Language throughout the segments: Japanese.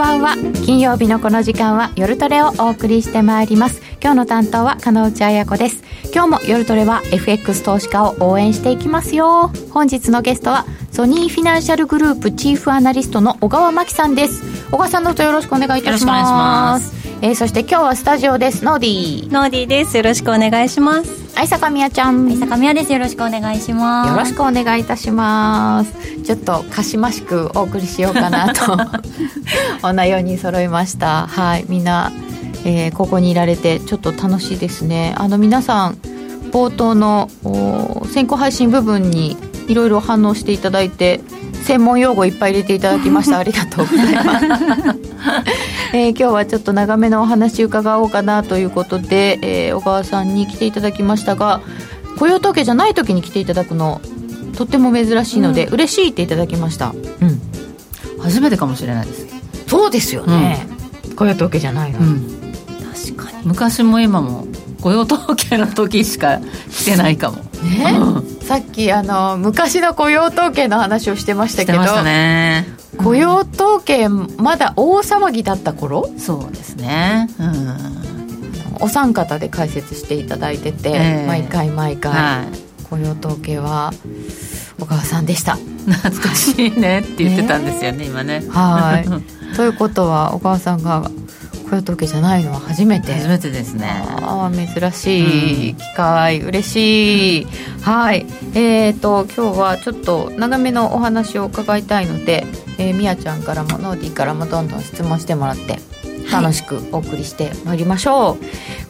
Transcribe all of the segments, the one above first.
ばんは。金曜日のこの時間は夜トレをお送りしてまいります。今日の担当は金内彩子です。今日も夜トレは FX 投資家を応援していきますよ。本日のゲストはソニーフィナンシャルグループチーフアナリストの尾河眞樹さんです。尾河さんどうぞよろしくお願いいたします。えー、そして今日はスタジオです。ノーディー。ノーディーです。よろしくお願いします。愛坂みやちゃん。愛坂みやです。よろしくお願いします。よろしくお願いいたします。ちょっとかしましくお送りしようかなとこんなように揃いました。はい。みんな、えー、ここにいられてちょっと楽しいですね。あの皆さん冒頭の先行配信部分にいろいろ反応していただいて専門用語いっぱい入れていただきました。ありがとうございます、えー、今日はちょっと長めのお話伺おうかなということで、えー、小川さんに来ていただきましたが雇用統計じゃない時に来ていただくのとっても珍しいので、うん、嬉しいっていただきました、うん、初めてかもしれないです。そうですよね、うん、雇用統計じゃないの、うん、確かに。昔も今も雇用統計の時しか来てないかもね、さっきあの昔の雇用統計の話をしてましたけどね、雇用統計まだ大騒ぎだった頃？そうですね。うん。お三方で解説していただいてて、えー、毎回毎回、はい、雇用統計は小川さんでした。懐かしいねって言ってたんですよね、ね今ね。はい。ということは小川さんが雇用統計じゃないのは初めて。初めてですね。ああ珍しい機会、うん、嬉しい、はい。えーと今日はちょっと長めのお話を伺いたいので、えー、みやちゃんからもノーディーからもどんどん質問してもらって楽しくお送りしてまいりましょう、はい、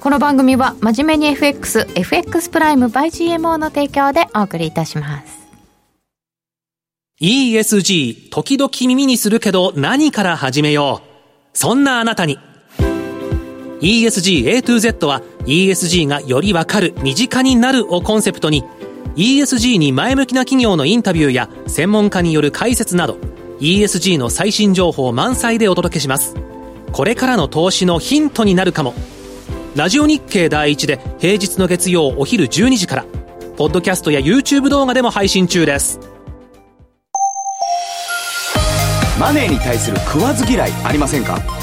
この番組は真面目に FXFX プライム by GMO の提供でお送りいたします。ESG 時々耳にするけど何から始めよう。そんなあなたに ESG A to Z は ESG がよりわかる、身近になるをコンセプトに ESG に前向きな企業のインタビューや専門家による解説など ESG の最新情報満載でお届けします。これからの投資のヒントになるかも。ラジオ日経第一で平日の月曜お昼12時から、ポッドキャストや YouTube 動画でも配信中です。マネーに対する食わず嫌いありませんか？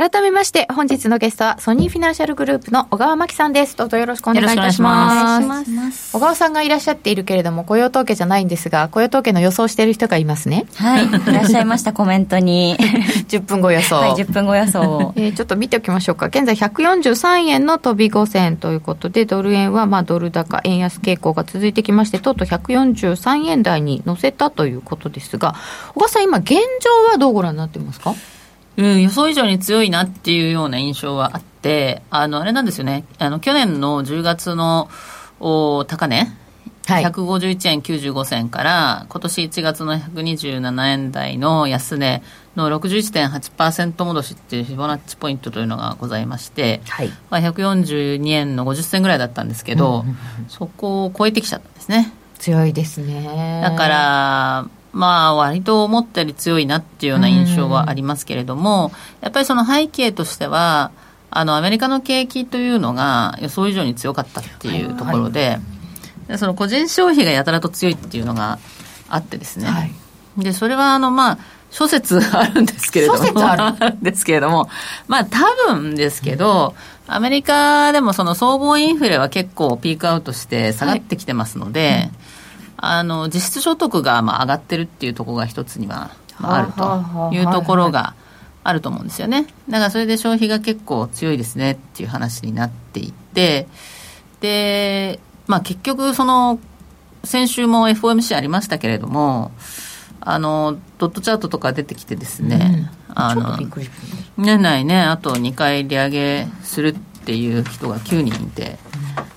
改めまして、本日のゲストはソニーフィナンシャルグループの小川真紀さんです。どうぞよろしくお願いいたします。ます小川さんがいらっしゃっているけれども、雇用統計じゃないんですが、雇用統計の予想している人がいますね。はい、いらっしゃいました、コメントに。10分後予想。はい、10分後予想。えー、ちょっと見ておきましょうか。現在143円の飛び5銭ということで、ドル円はまあドル高、円安傾向が続いてきまして、とうとう143円台に乗せたということですが、小川さん、今、現状はどうご覧になってますか？うん、予想以上に強いなっていうような印象はあって、あの、あれなんですよね。あの、去年の10月のお高値、はい、151円95銭から、今年1月の127円台の安値の61.8%戻しっていうフィボナッチポイントというのがございまして、はいまあ、142円の50銭ぐらいだったんですけど、そこを超えてきちゃったんですね。強いですね。だから、まあ、割と思ったより強いなっていうような印象はありますけれども、やっぱりその背景としては、あの、アメリカの景気というのが予想以上に強かったっていうところで、はいはい、その個人消費がやたらと強いっていうのがあってですね。はい、で、それはあの、まあ、諸説あるんですけれども、あるんですけれども、まあ多分ですけど、アメリカでもその総合インフレは結構ピークアウトして下がってきてますので、はい。うんあの実質所得がまあ上がってるっていうところが一つにはあるというところがあると思うんですよね。だからそれで消費が結構強いですねっていう話になっていて、で、まあ結局その、先週も FOMC ありましたけれども、あの、ドットチャートとか出てきてですね、うん、あの、年内ね、あと2回利上げするっていう人が9人いて、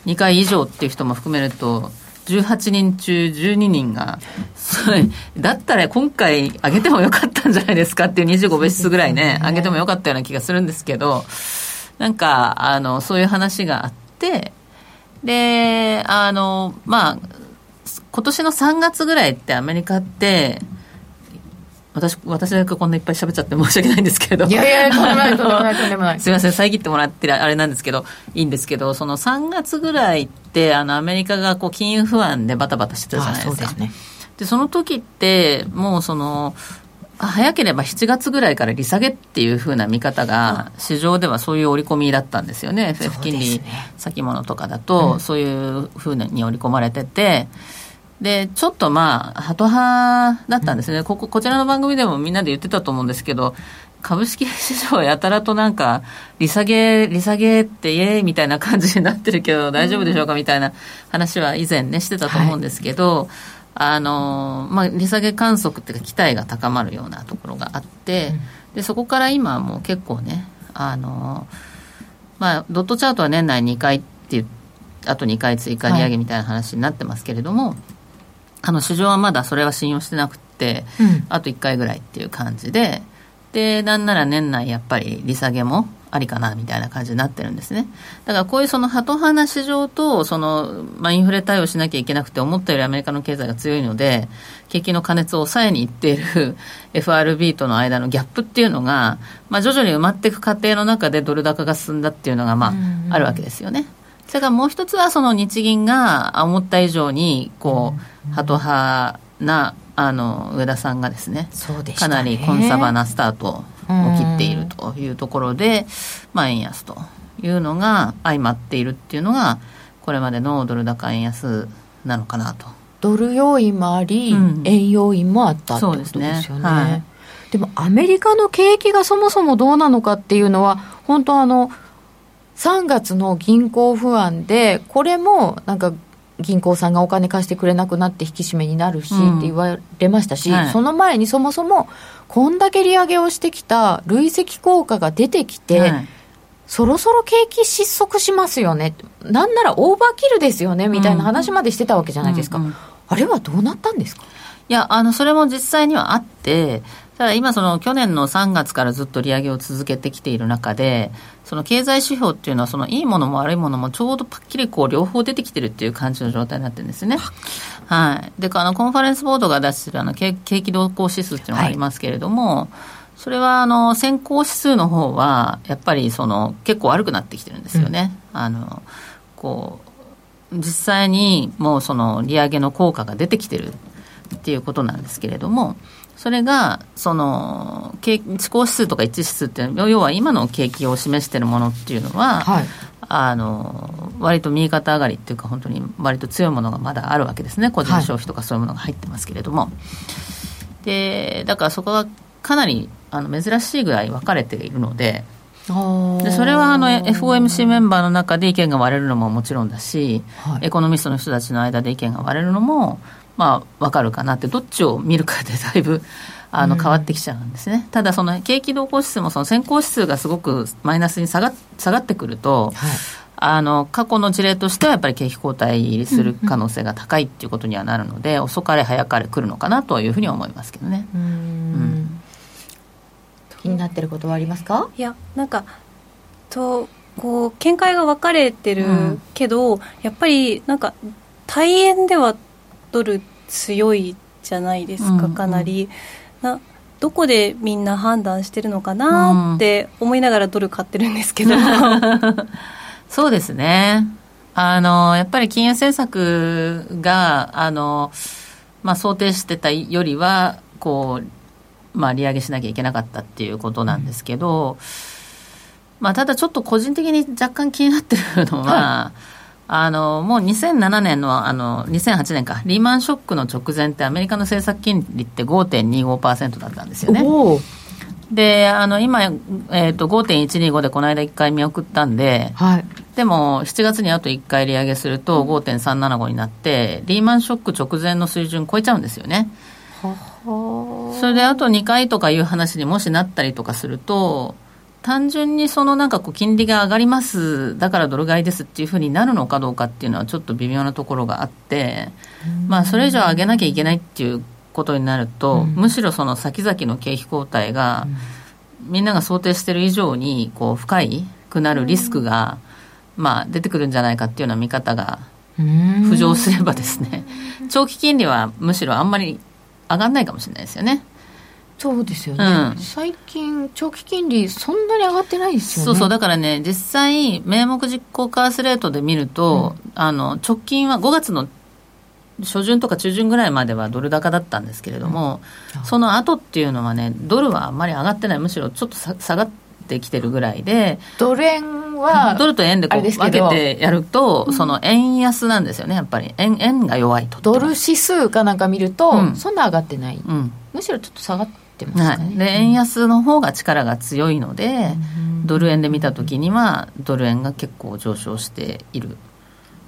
2回以上っていう人も含めると、18人中12人が、だったら今回上げてもよかったたんじゃないですかっていう25ベースぐらいね、上げてもよかったような気がするんですけど、なんか、あの、そういう話があって、で、あの、まあ、今年の3月ぐらいってアメリカって、私、私だけこんないっぱい喋っちゃって申し訳ないんですけど。いやいや、とんでもない、とんでもない、とんでもない。すみません、遮ってもらってあれなんですけど、いいんですけど、その3月ぐらいって、あの、アメリカがこう、金融不安でバタバタしてたじゃないですか。そうですね。で、その時って、もうその、早ければ7月ぐらいから利下げっていうふうな見方が、市場ではそういう織り込みだったんですよね、FF 金利先物とかだと、そういうふうに織り込まれてて、で、ちょっとまあ、ハト派だったんですね、ここ、こちらの番組でもみんなで言ってたと思うんですけど、株式市場やたらとなんか、利下げ、利下げってイエーイみたいな感じになってるけど、大丈夫でしょうかみたいな話は以前ね、してたと思うんですけど、はいあのまあ、利下げ観測っていうか期待が高まるようなところがあって、うん、でそこから今はもう結構ねあの、まあ、ドットチャートは年内2回っていうあと2回追加利上げみたいな話になってますけれども、はい、あの市場はまだそれは信用してなくて、うん、あと1回ぐらいっていう感じででなんなら年内やっぱり利下げもありかなみたいな感じになってるんですね。だからこういうそのハト派な市場と、その、まあ、インフレ対応しなきゃいけなくて、思ったよりアメリカの経済が強いので、景気の過熱を抑えにいっている FRB との間のギャップっていうのが、まあ、徐々に埋まっていく過程の中でドル高が進んだっていうのが、まあ、あるわけですよね。それからもう一つは、その日銀が思った以上に、こう、ハト派な、あの、上田さんがですね、ね。かなりコンサバなスタートを切っているというところで、まあ、円安というのが相まっているっていうのがこれまでのドル高円安なのかなと。ドル要因もあり、うん、円要因もあったってことですよね。でね。はい、でもアメリカの景気がそもそもどうなのかっていうのは本当あの3月の銀行不安でこれもなんか銀行さんがお金貸してくれなくなって引き締めになるしって言われましたし、うんはい、その前にそもそもこんだけ利上げをしてきた累積効果が出てきて、はい、そろそろ景気失速しますよね、なんならオーバーキルですよねみたいな話までしてたわけじゃないですか、うんうん、あれはどうなったんですか？いや、あの、それも実際にはあって、ただ今、その去年の3月からずっと利上げを続けてきている中で、その経済指標っていうのは、そのいいものも悪いものもちょうどパッキリこう両方出てきてるっていう感じの状態になってるんですね。はい。で、あの、コンファレンスボードが出してるあの景気動向指数っていうのがありますけれども、はい、それはあの先行指数の方はやっぱりその結構悪くなってきてるんですよね。うん、あのこう実際にもうその利上げの効果が出てきてるっていうことなんですけれども、それが、その、思考指数とか一致指数って、要は今の景気を示しているものっていうのは、はい、あの、割と右肩上がりっていうか、本当に割と強いものがまだあるわけですね。個人消費とかそういうものが入ってますけれども。はい、で、だからそこはかなりあの珍しいぐらい分かれているので、でそれはあの FOMC メンバーの中で意見が割れるのももちろんだし、はい、エコノミストの人たちの間で意見が割れるのもまあ、分かるかなって、どっちを見るかでだいぶあの変わってきちゃうんですね、うん、ただ、その景気動向指数もその先行指数がすごくマイナスに下が下がってくると、はい、あの過去の事例としてはやっぱり景気後退する可能性が高いっていうことにはなるので、うん。うん、遅かれ早かれ来るのかなというふうに思いますけどね。うん、気になってることはありますか？いやなんかとこう見解が分かれてるけど、やっぱりなんか大円ではドル強いじゃないですか、かなり。などこでみんな判断してるのかなって思いながらドル買ってるんですけど、そうですね。あのやっぱり金融政策があの、まあ、想定してたよりはこう、まあ、利上げしなきゃいけなかったっていうことなんですけど、うん、まあ、ただちょっと個人的に若干気になってるのは、はいあのもう2007年のあの2008年かリーマンショックの直前ってアメリカの政策金利って5.25%だったんですよね。であの今、えーと、5.125でこの間1回見送ったんで、はい、でも7月にあと1回利上げすると5.375になってリーマンショック直前の水準超えちゃうんですよね。それであと2回とかいう話にもしなったりとかすると単純にそのなんかこう金利が上がりますだからドル買いですっていうふうになるのかどうかっていうのはちょっと微妙なところがあって、まあそれ以上上げなきゃいけないっていうことになると、うん、むしろその先々の景気後退が、うん、みんなが想定している以上にこう深いくなるリスクが、まあ、出てくるんじゃないかっていうような見方が浮上すればですね 長期金利はむしろあんまり上がらないかもしれないですよね。そうですよね、うん、最近、長期金利、そんなに上がってないですよね。そうそう、だからね、実際、名目実行為替レートで見ると、うん、あの直近は5月の初旬とか中旬ぐらいまではドル高だったんですけれども、うん、その後っていうのはね、ドルはあんまり上がってない、むしろちょっと下がってきてるぐらいで、ドル円は、ドルと円でこう分けてやると、その円安なんですよね、やっぱり、円円が弱いと。ドル指数かなんか見ると、そんな上がってない、むしろちょっと下がってますかね。はい、で円安の方が力が強いので、ドル円で見たときには、ドル円が結構上昇している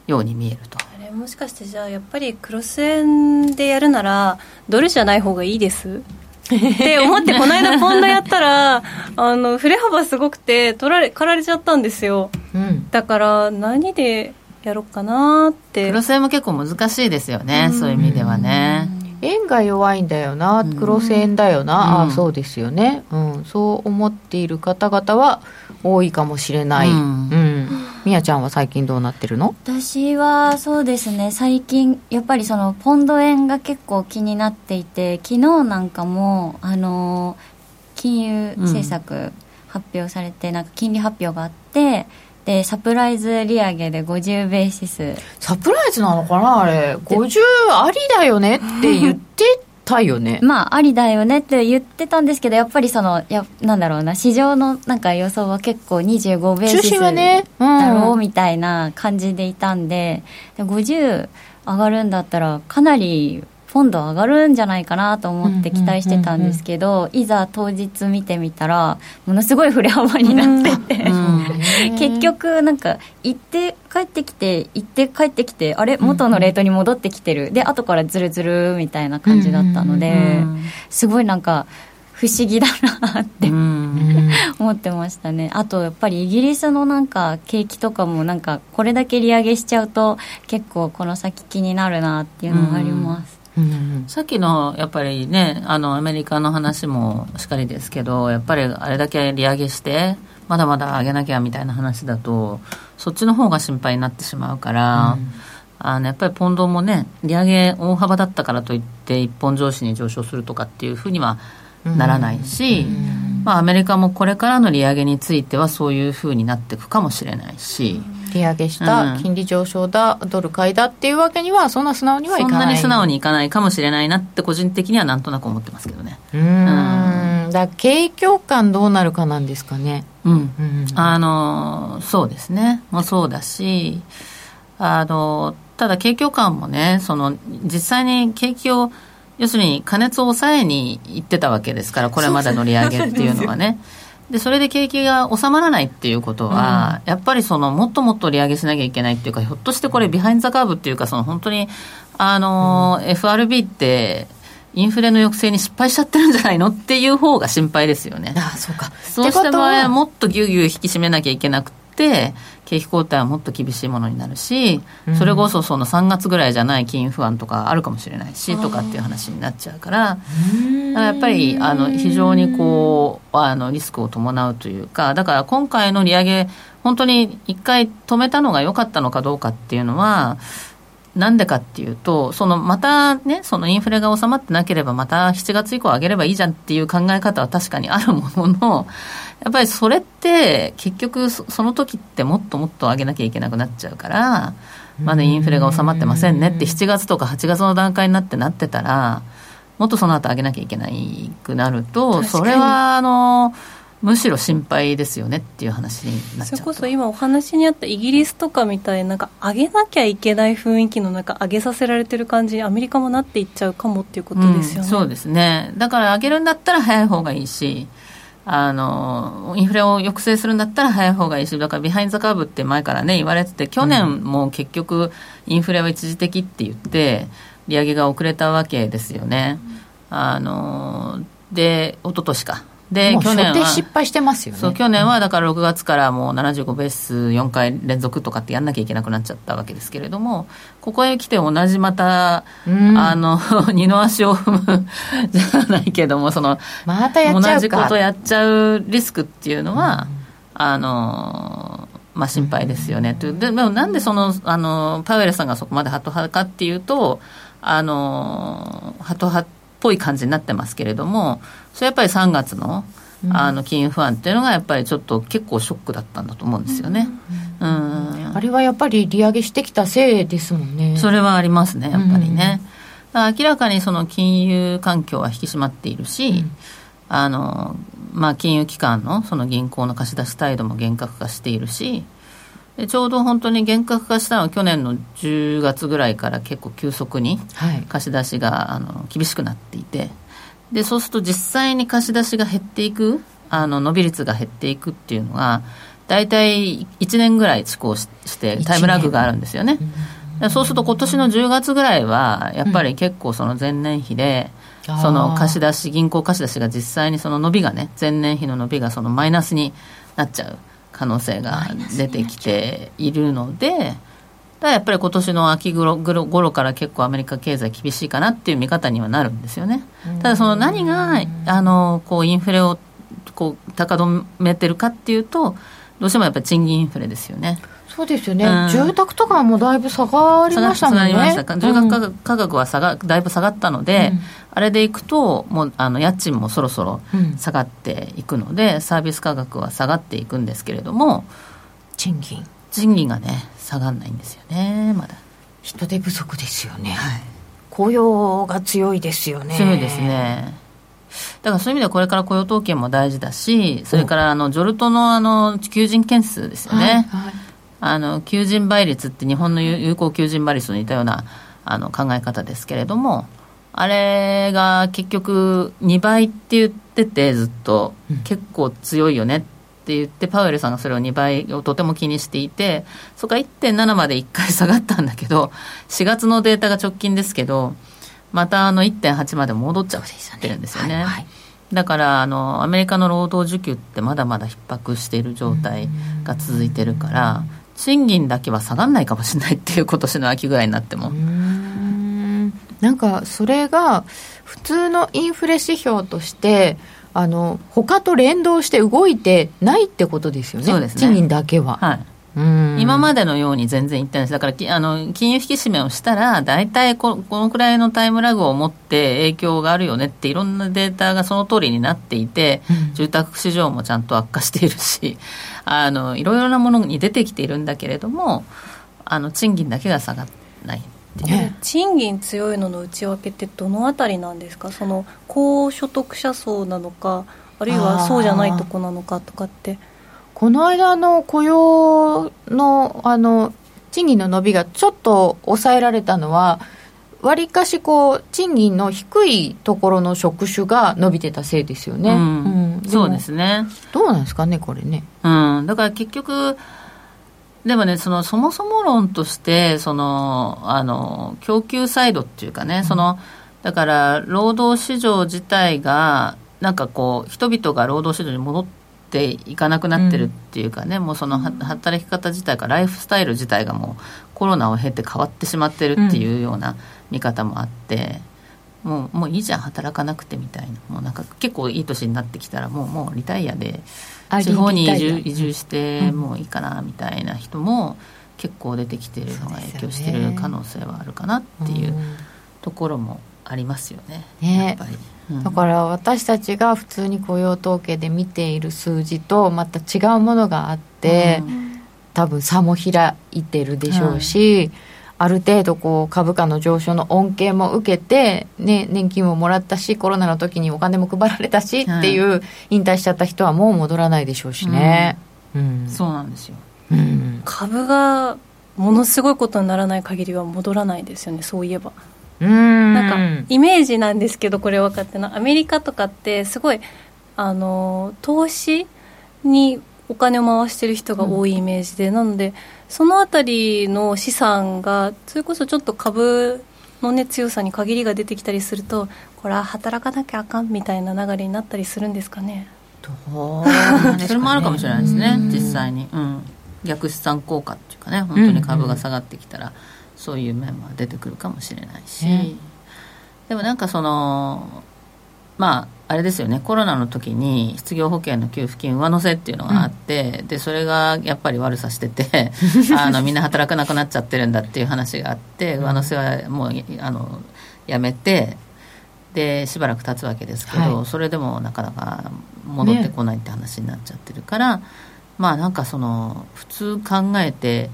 ように見えると。もしかしてじゃあやっぱりクロス円でやるならドルじゃない方がいいです？って思ってこの間ポンドやったら あの振れ幅すごくて取られ刈られちゃったんですよ、うん、だから何でやろうかなって。クロス円も結構難しいですよね、うん、そういう意味ではね円が弱いんだよなクロス円だよな、うん、ああそうですよね、うん、そう思っている方々は多いかもしれない、うん。みやちゃんは最近どうなってるの？私はそうですね。最近やっぱりそのポンド円が結構気になっていて昨日なんかもあの金融政策発表されて、うん、なんか金利発表があってでサプライズ利上げで50ベーシス。サプライズなのかなあれ。50ありだよねって言ってたよね。まあ、ありだよねって言ってたんですけど、やっぱりその、やなんだろうな、市場のなんか予想は結構25ベースだろうみたいな感じでいたんで、で50上がるんだったら、かなりポンド上がるんじゃないかなと思って期待してたんですけど、いざ当日見てみたらものすごい振れ幅になってて、結局なんか行って帰ってきて行って帰ってきてあれ？元のレートに戻ってきてる。で後からズルズルみたいな感じだったのですごいなんか不思議だなって思ってましたね。あとやっぱりイギリスのなんか景気とかもなんかこれだけ利上げしちゃうと結構この先気になるなっていうのがありますさっきのやっぱりねあのアメリカの話もしっかりですけどやっぱりあれだけ利上げしてまだまだ上げなきゃみたいな話だとそっちの方が心配になってしまうから、うん、あのやっぱりポンドもね利上げ大幅だったからといって一本上司に上昇するとかっていうふうにはならないし、うん、まあ、アメリカもこれからの利上げについてはそういうふうになっていくかもしれないし。うん利上げした、金利上昇だ、ドル買いだっていうわけには、そんな素直にはいかない。そんなに素直にいかないかもしれないなって、個人的にはなんとなく思ってますけどね。うん、だ景況感どうなるかなんですかね。うん、うん、あのそうですね、もそうだし、あのただ景況感もね、その実際に景気を要するに加熱を抑えにいってたわけですから、これまでの利上げっていうのはね。でそれで景気が収まらないっていうことは、うん、やっぱりそのもっともっと利上げしなきゃいけないっていうか、ひょっとしてこれ、ビハインド・ザ・カーブっていうか、その本当にあの、うん、FRB って、インフレの抑制に失敗しちゃってるんじゃないのっていう方が心配ですよね。ああそうか。そうした場合はもっとぎゅうぎゅう引き締めなきゃいけなくて、景気後退はもっと厳しいものになるし、それこそその3月ぐらいじゃない金融不安とかあるかもしれないしとかっていう話になっちゃうから、だからやっぱりあの非常にこうあのリスクを伴うというか、だから今回の利上げ、本当に一回止めたのが良かったのかどうかっていうのは、なんでかっていうと、そのまたね、そのインフレが収まってなければ、また7月以降上げればいいじゃんっていう考え方は確かにあるものの、やっぱりそれって結局その時ってもっともっと上げなきゃいけなくなっちゃうからまだインフレが収まってませんねって7月とか8月の段階になってなってたらもっとその後上げなきゃいけないくなるとそれはあのむしろ心配ですよねっていう話になっちゃうそれこそ今お話にあったイギリスとかみたいななんか上げなきゃいけない雰囲気の中上げさせられてる感じにアメリカもなっていっちゃうかもっていうことですよね、うん、そうですね。だから上げるんだったら早い方がいいしあのインフレを抑制するんだったら早い方がいいし、だからビハインド・ザ・カーブって前からね、言われてて、去年も結局、インフレは一時的って言って、利上げが遅れたわけですよね。あので、一昨年か、で去年は失敗してますよね。そう去年はだから6月からもう75ベース4回連続とかってやんなきゃいけなくなっちゃったわけですけれどもここへ来て同じまた、あの 二の足を踏むじゃないけどもそのまたやっちゃう同じことやっちゃうリスクっていうのは、あのまあ、心配ですよね、とでもなんでそのあのパウエルさんがそこまでハト派かっていうとあのハト派っぽい感じになってますけれどもそれやっぱり3月のあの金融不安っていうのがやっぱりちょっと結構ショックだったんだと思うんですよね。うん、あれはやっぱり利上げしてきたせいですもんね。それはありますね、やっぱりね。明らかにその金融環境は引き締まっているし、うん、あのまあ、金融機関のその銀行の貸し出し態度も厳格化しているし、でちょうど本当に厳格化したのは去年の10月ぐらいから結構急速に貸し出しが、あの厳しくなっていてでそうすると実際に貸し出しが減っていくあの伸び率が減っていくっていうのが大体1年ぐらい遅行してタイムラグがあるんですよね。そうすると今年の10月ぐらいはやっぱり結構その前年比で、その貸し出し銀行貸し出しが実際にその伸びがね前年比の伸びがそのマイナスになっちゃう可能性が出てきているので。だやっぱり今年の秋頃頃から結構アメリカ経済厳しいかなっていう見方にはなるんですよね。ただその何があのこうインフレをこう高止めてるかっていうとどうしてもやっぱり賃金インフレですよね。そうですよね、うん、住宅とかもだいぶ下がりましたもんね。住宅価格は下がだいぶ下がったので、うん、あれでいくと、もうあの家賃もそろそろ下がっていくので、うん、サービス価格は下がっていくんですけれども、賃金賃金がね、下がらないんですよね、まだ。人手不足ですよね。はい、雇用が強いですよね。強いですね。だからそういう意味ではこれから雇用統計も大事だし、それからあのジョルトのあの求人件数ですよね。はいはいあの求人倍率って日本の有効求人倍率と似たようなあの考え方ですけれどもあれが結局2倍って言っててずっと、結構強いよねって言ってパウエルさんがそれを2倍をとても気にしていてそこから1.7まで1回下がったんだけど 4月のデータが直近ですけどまたあの1.8まで戻っちゃってるんですよね。だからあのアメリカの労働需給ってまだまだ逼迫している状態が続いてるから賃金だけは下がらないかもしれないっていう今年の秋ぐらいになっても。なんかそれが普通のインフレ指標としてあの他と連動して動いてないってことですよね、ね賃金だけは。はい今までのように全然いってないです。だからあの金融引き締めをしたら、大体ここのくらいのタイムラグを持って影響があるよねっていろんなデータがその通りになっていて、うん、住宅市場もちゃんと悪化しているし、あのいろいろなものに出てきているんだけれども、あの賃金だけが下がらない。賃金強いのの内訳ってどのあたりなんですか？その高所得者層なのかあるいはそうじゃないとこなのかとかって。この間の雇用のあの賃金の伸びがちょっと抑えられたのは、わりかしこう賃金の低いところの職種が伸びてたせいですよね。うん。うん、そうですね。どうなんですかね、これね。うん、だから結局、でもね、そのそもそも論として、そのあの供給サイドっていうかね、うん、そのだから労働市場自体が、なんかこう、人々が労働市場に戻ってていかなくなってるっていうかね、うん、もうその働き方自体かライフスタイル自体がもうコロナを経て変わってしまってるっていうような見方もあって、うん、もうもういいじゃん働かなくてみたいな。もうなんか結構いい年になってきたらもうもうリタイアで地方に移住移住してもういいかなみたいな人も結構出てきてるのが影響してる可能性はあるかなっていうところもありますよね。ね。やっぱり。だから私たちが普通に雇用統計で見ている数字とまた違うものがあって、うん、多分差も開いてるでしょうし、ある程度こう株価の上昇の恩恵も受けて、ね、年金ももらったしコロナの時にお金も配られたしっていう、引退しちゃった人はもう戻らないでしょうしね、うん、そうなんですよ、うん、株がものすごいことにならない限りは戻らないですよねそういえば。なんかイメージなんですけどこれ分かってのアメリカとかってすごいあの投資にお金を回してる人が多いイメージで、うん、なのでそのあたりの資産がそれこそちょっと株の、ね、強さに限りが出てきたりするとこれは働かなきゃあかんみたいな流れになったりするんですかね。それもあるかもしれないですね実際に、うん、逆資産効果っていうかね本当に株が下がってきたら、そういう面は出てくるかもしれないし、でもなんかそのまああれですよね。コロナの時に失業保険の給付金上乗せっていうのがあって、うん、でそれがやっぱり悪さしてて あのみんな働かなくなっちゃってるんだっていう話があって上乗せはもうあのやめてでしばらく経つわけですけど、はい、それでもなかなか戻ってこないって話になっちゃってるから、ね、まあなんかその普通考えて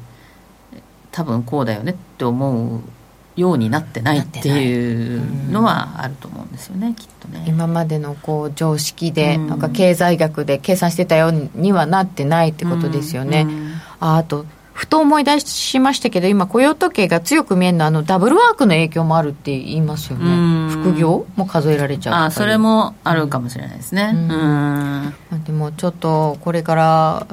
多分こうだよねって思うようになってないっていうのはあると思うんですよね、きっとね。今までのこう常識で、なんか経済学で計算してたようにはなってないってことですよね、ああとふと思い出しましたけど今雇用統計が強く見えるのはあのダブルワークの影響もあるって言いますよね。副業も数えられちゃうあそれもあるかもしれないですね。うん。でもちょっとこれから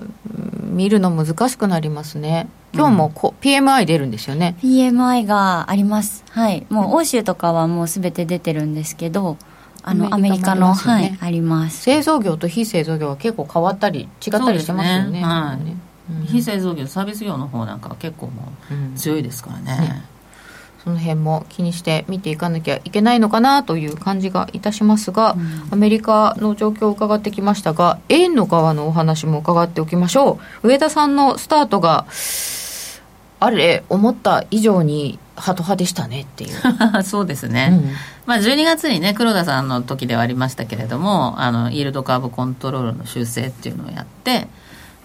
見るの難しくなりますね。今日もこ、うん、PMI 出るんですよね。PMI があります。はい。もう欧州とかはもうすべて出てるんですけどあのアメリカの、ね、はいあります。製造業と非製造業は結構変わったり違ったりしてますよね、ね、はい、うん、非製造業サービス業の方なんかは結構もう強いですからね、その辺も気にして見ていかなきゃいけないのかなという感じがいたしますが、うん、アメリカの状況を伺ってきましたが円の側のお話も伺っておきましょう。上田さんのスタートがあれ思った以上にハト派でしたねっていう。そうですね、うん、まあ、12月にね黒田さんの時ではありましたけれどもあのイールドカーブコントロールの修正っていうのをやって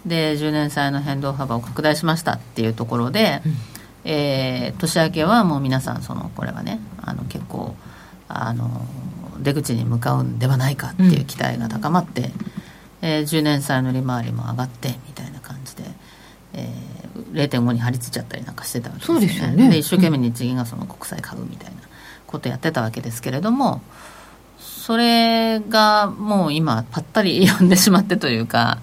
で10年債の変動幅を拡大しましたっていうところで、うん、えー、年明けはもう皆さんそのこれはねあの結構あの出口に向かうんではないかっていう期待が高まって、うん、えー、10年債の利回りも上がってみたいな感じで、えー、0.5に張り付いちゃったりなんかしてたわけですね。そうですよねで一生懸命日銀がその国債買うみたいなことやってたわけですけれどもそれがもう今ぱったり読んでしまってというか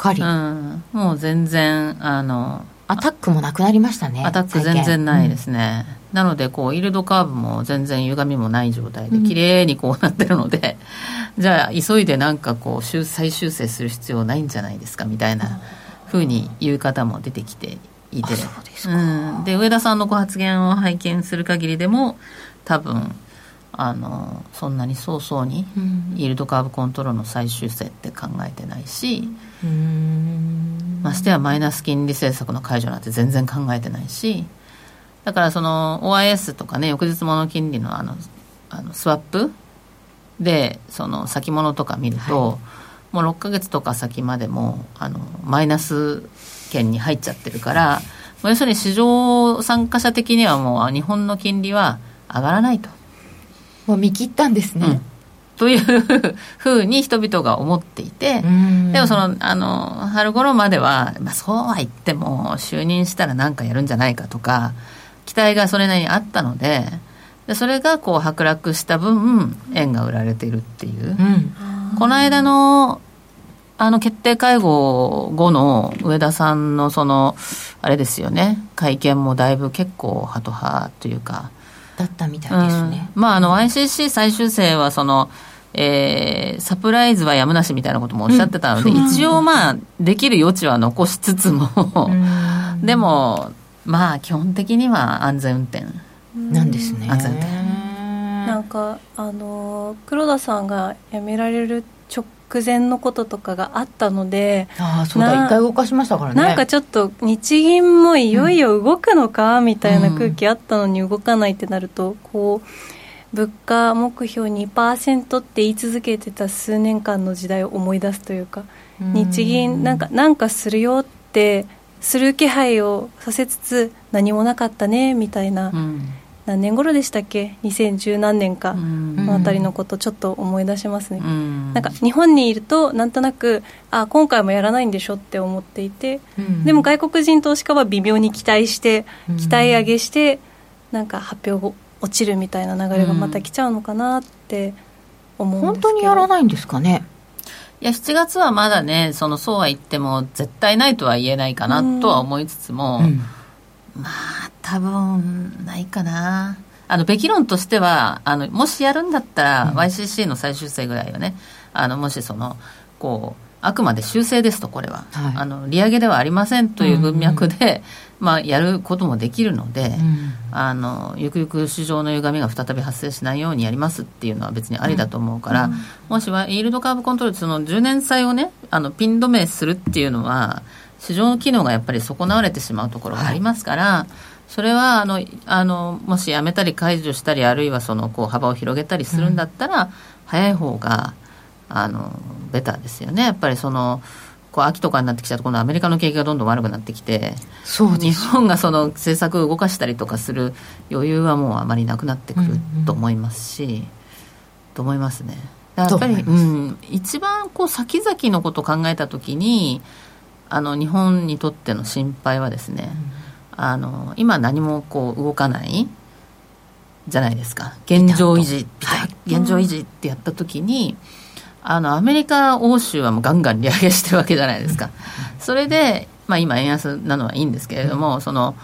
かり、うん、もう全然あのアタックもなくなりましたねアタック全然ないですね、うん、なのでこうイールドカーブも全然歪みもない状態で綺麗にこうなってるので、うん、じゃあ急いでなんかこう再修正する必要ないんじゃないですかみたいなふうに言う方も出てきていて。うん、で上田さんのご発言を拝見する限りでも多分あのそんなに早々にイールドカーブコントロールの再修正って考えてないし、ましてやマイナス金利政策の解除なんて全然考えてないしだからその OIS とかね翌日物金利のあのあのスワップでその先物とか見ると、はい、もう6か月とか先までもあのマイナス圏に入っちゃってるから要するに市場参加者的にはもう日本の金利は上がらないと。もう見切ったんですね。うんという ふうに人々が思っていて、でもその、あの、春頃までは、まあそうは言っても、就任したら何かやるんじゃないかとか、期待がそれなりにあったので、でそれがこう剥落した分、円が売られているっていう。うん、この間の、あの決定会合後の上田さんのその、あれですよね、会見もだいぶ結構ハト派というか、だったみたいですね。うん、まあ、あの、ICC 最終生は、その、えー、サプライズはやむなしみたいなこともおっしゃってたので、うん、一応まあ、できる余地は残しつつもでも、まあ、基本的には安全運転。なんですね。安全運転。なんか、あの、黒田さんが辞められる直直前のこととかがあったのでああそうだ一回動かしましたからね。なんかちょっと日銀もいよいよ動くのか、うん、みたいな空気あったのに動かないってなるとこう物価目標2%って言い続けてた数年間の時代を思い出すというか、日銀なんかなんかするよってする気配をさせつつ何もなかったねみたいな、うん何年頃でしたっけ？2010何年か。のあたりのことちょっと思い出しますね、うん、なんか日本にいるとなんとなくあ今回もやらないんでしょって思っていて、うん、でも外国人投資家は微妙に期待して期待上げしてなんか発表落ちるみたいな流れがまた来ちゃうのかなって思うんですけど、本当にやらないんですかね？いや7月はまだねそのそうは言っても絶対ないとは言えないかなとは思いつつも、うんまあ多分ないかな。あのべき論としてはあのもしやるんだったら、うん、YCC の最終生ぐらいはね。あのもしそのこうあくまで修正ですとこれは、はい、あの利上げではありませんという文脈で、うん、まあ、やることもできるので、うん、あのゆくゆく市場の歪みが再び発生しないようにやりますっていうのは別にありだと思うから、うん、もしはイールドカーブコントロールその10年債をねあのピン止めするっていうのは市場の機能がやっぱり損なわれてしまうところがありますから、はい、それはあのあのもしやめたり解除したりあるいはそのこう幅を広げたりするんだったら、早い方があのベターですよね。やっぱりそのこう秋とかになってきちゃうと今度アメリカの景気がどんどん悪くなってきてそう日本がその政策を動かしたりとかする余裕はもうあまりなくなってくると思いますし、うんうん、と思いますね。やっぱり、うん、一番こう先々のことを考えた時にあの日本にとっての心配はですね、うん、あの今何もこう動かないじゃないですか。現状維持、はい、現状維持ってやった時に、うんあのアメリカ、欧州はもうガンガン利上げしてるわけじゃないですか、それで、まあ、今、円安なのはいいんですけれども、その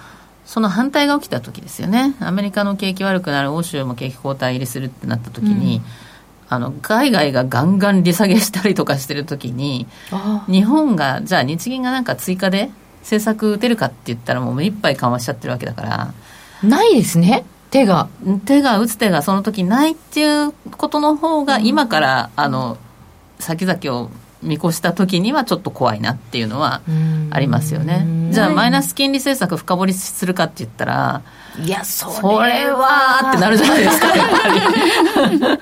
その反対が起きた時ですよね、アメリカの景気悪くなる、欧州も景気後退入りするってなった時に、うん、あの海外がガンガン利下げしたりとかしてる時に、日本が、じゃあ日銀がなんか追加で政策打てるかって言ったら、もう目いっぱい緩和しちゃってるわけだから。ないですね。手が。手が打つ手がその時ないっていうことの方が今からあの先々を見越した時にはちょっと怖いなっていうのはありますよね。じゃあマイナス金利政策深掘りするかって言ったら、いやそれは。ってなるじゃないですか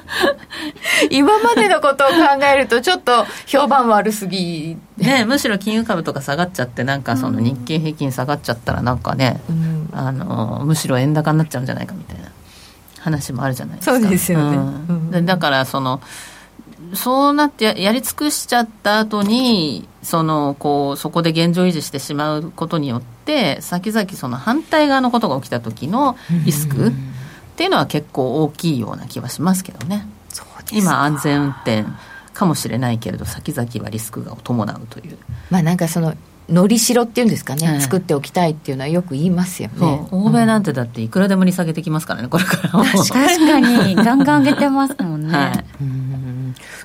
今までのことを考えるとちょっと評判悪すぎ。ねむしろ金融株とか下がっちゃってなんかその日経平均下がっちゃったらなんかね、うん、あのむしろ円高になっちゃうんじゃないかみたいな話もあるじゃないですか。そうですよね、うん、だからそのそうなってやり尽くしちゃった後にそのこうそこで現状維持してしまうことによって先々その反対側のことが起きた時のリスクっていうのは結構大きいような気はしますけどね。今安全運転かもしれないけれど先々はリスクが伴うという。まあなんかそののりしろっていうんですかね、はい、作っておきたいっていうのはよく言いますよね。欧米なんてだっていくらでも利下げてきますからねこれから。確かに。ガンガン上げてますもんね、はい、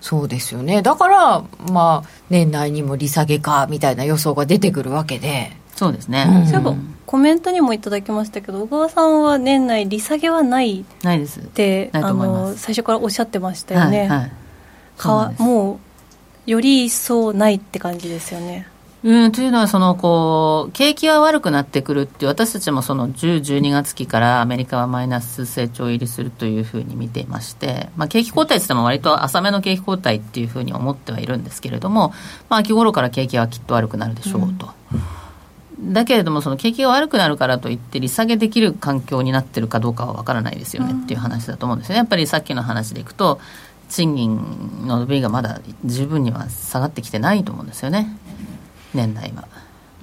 そうですよね。だからまあ年内にも利下げかみたいな予想が出てくるわけで。そうですね、うん、そういえばコメントにもいただきましたけど小川さんは年内利下げはない。ないです。ってあの最初からおっしゃってましたよね、はいはい、かもうより一層ないって感じですよねうん、というのはそのこう景気が悪くなってくるって私たちもその10、12月期からアメリカはマイナス成長入りするというふうに見ていまして、まあ、景気後退といっても割と浅めの景気後退っていうふうに思ってはいるんですけれども、まあ、秋頃から景気はきっと悪くなるでしょうと。うん、だけれどもその景気が悪くなるからといって利下げできる環境になってるかどうかは分からないですよねっていう話だと思うんですよね。やっぱりさっきの話でいくと賃金の伸びがまだ十分には下がってきてないと思うんですよね。年内は。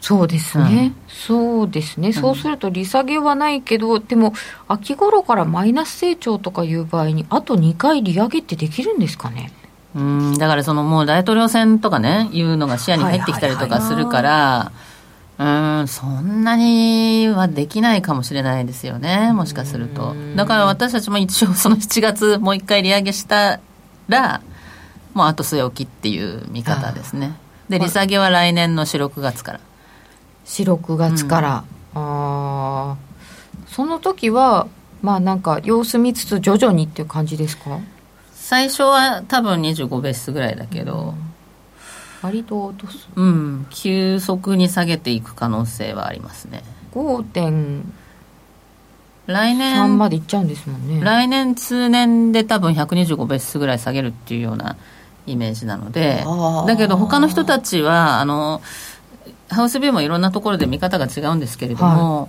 そうですね、うん、そうですね、そうすると利下げはないけど、でも秋頃からマイナス成長とかいう場合に、あと2回利上げってできるんですかね？うんだからそのもう大統領選とかね、いうのが視野に入ってきたりとかするから、うんそんなにはできないかもしれないですよね、もしかすると。だから私たちも一応、その7月、もう1回利上げしたら、もうあと据え置きっていう見方ですね。で利下げは来年の4、6月から。4、6月から、うん、ああその時はまあなんか様子見つつ徐々にっていう感じですか？最初は多分25ベースぐらいだけど、うん、割と落とすうん。急速に下げていく可能性はありますね。5.3来年。までいっちゃうんですもんね。来年通年で多分125ベースぐらい下げるっていうようなイメージなのでだけど他の人たちはあのハウスビューもいろんなところで見方が違うんですけれども、はい、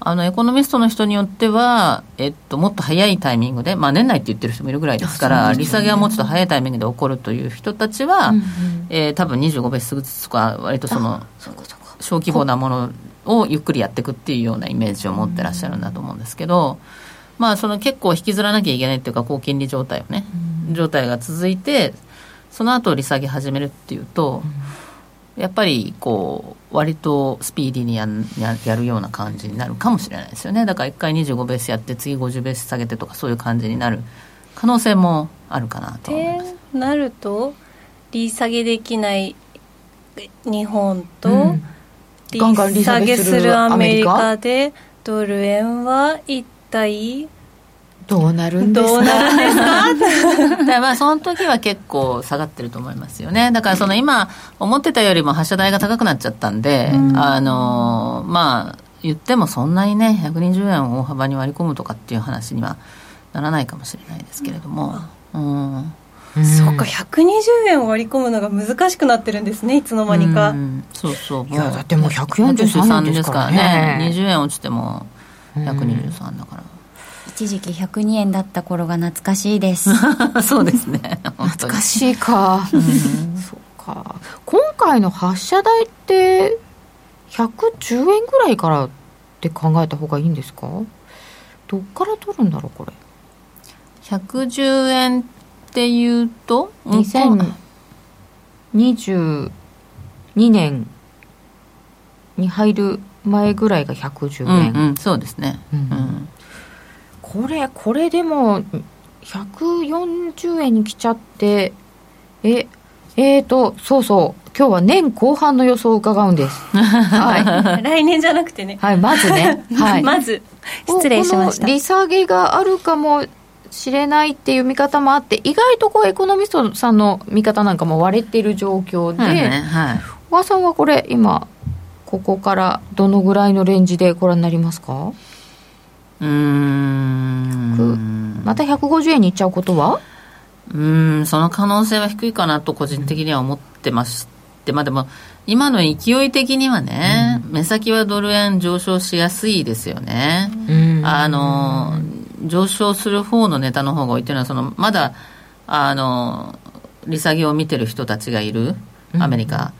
あのエコノミストの人によっては、えっと、もっと早いタイミングで、まあ、年内って言ってる人もいるぐらいですから、ね、利下げはもうちょっと早いタイミングで起こるという人たちは、うんうん、えー、多分25ベースずつとか割とその小規模なものをゆっくりやっていくっていうようなイメージを持ってらっしゃるんだと思うんですけど、まあ、その結構引きずらなきゃいけないっていうか高金利状態をね、うん、状態が続いてその後利下げ始めるっていうと、うん、やっぱりこう割とスピーディーにややるような感じになるかもしれないですよね。だから1回25ベースやって次50ベース下げてとかそういう感じになる可能性もあるかなと思います。なると利下げできない日本と、うん。利利下下げするアメリアカでドル円は一体どうなるんですか？まあその時は結構下がってると思いますよね。だからその今思ってたよりも発射台が高くなっちゃったんで、あのまあ言ってもそんなにね120円を大幅に割り込むとかっていう話にはならないかもしれないですけれども、うん。そっか120円を割り込むのが難しくなってるんですねいつの間にか、うん。そうそうもいやだってもう143円ですからね。20円落ちても123だから、一時期102円だった頃が懐かしいです。そうですね。懐かしいか、そうか。今回の発射台って110円ぐらいからって考えた方がいいんですか？どっから取るんだろうこれ？110円っていうと？2022年に入る前ぐらいが110円、うんうん、そうですね、うん。うんこれこれでも140円に来ちゃってええーとそうそう。今日は年後半の予想を伺うんです。はい、来年じゃなくてね、はい、まずね、はい、まず失礼しました。この利下げがあるかもしれないっていう見方もあって意外とこうエコノミストさんの見方なんかも割れてる状況で、ねはい。小川さんはこれ今ここからどのぐらいのレンジでご覧になりますか？うーんまた150円にいっちゃうことは？うーんその可能性は低いかなと個人的には思ってまして、まあでも今の勢い的にはね、目先はドル円上昇しやすいですよね、あの上昇する方のネタの方が多いっていうのはそのまだあの利下げを見てる人たちがいるアメリカ、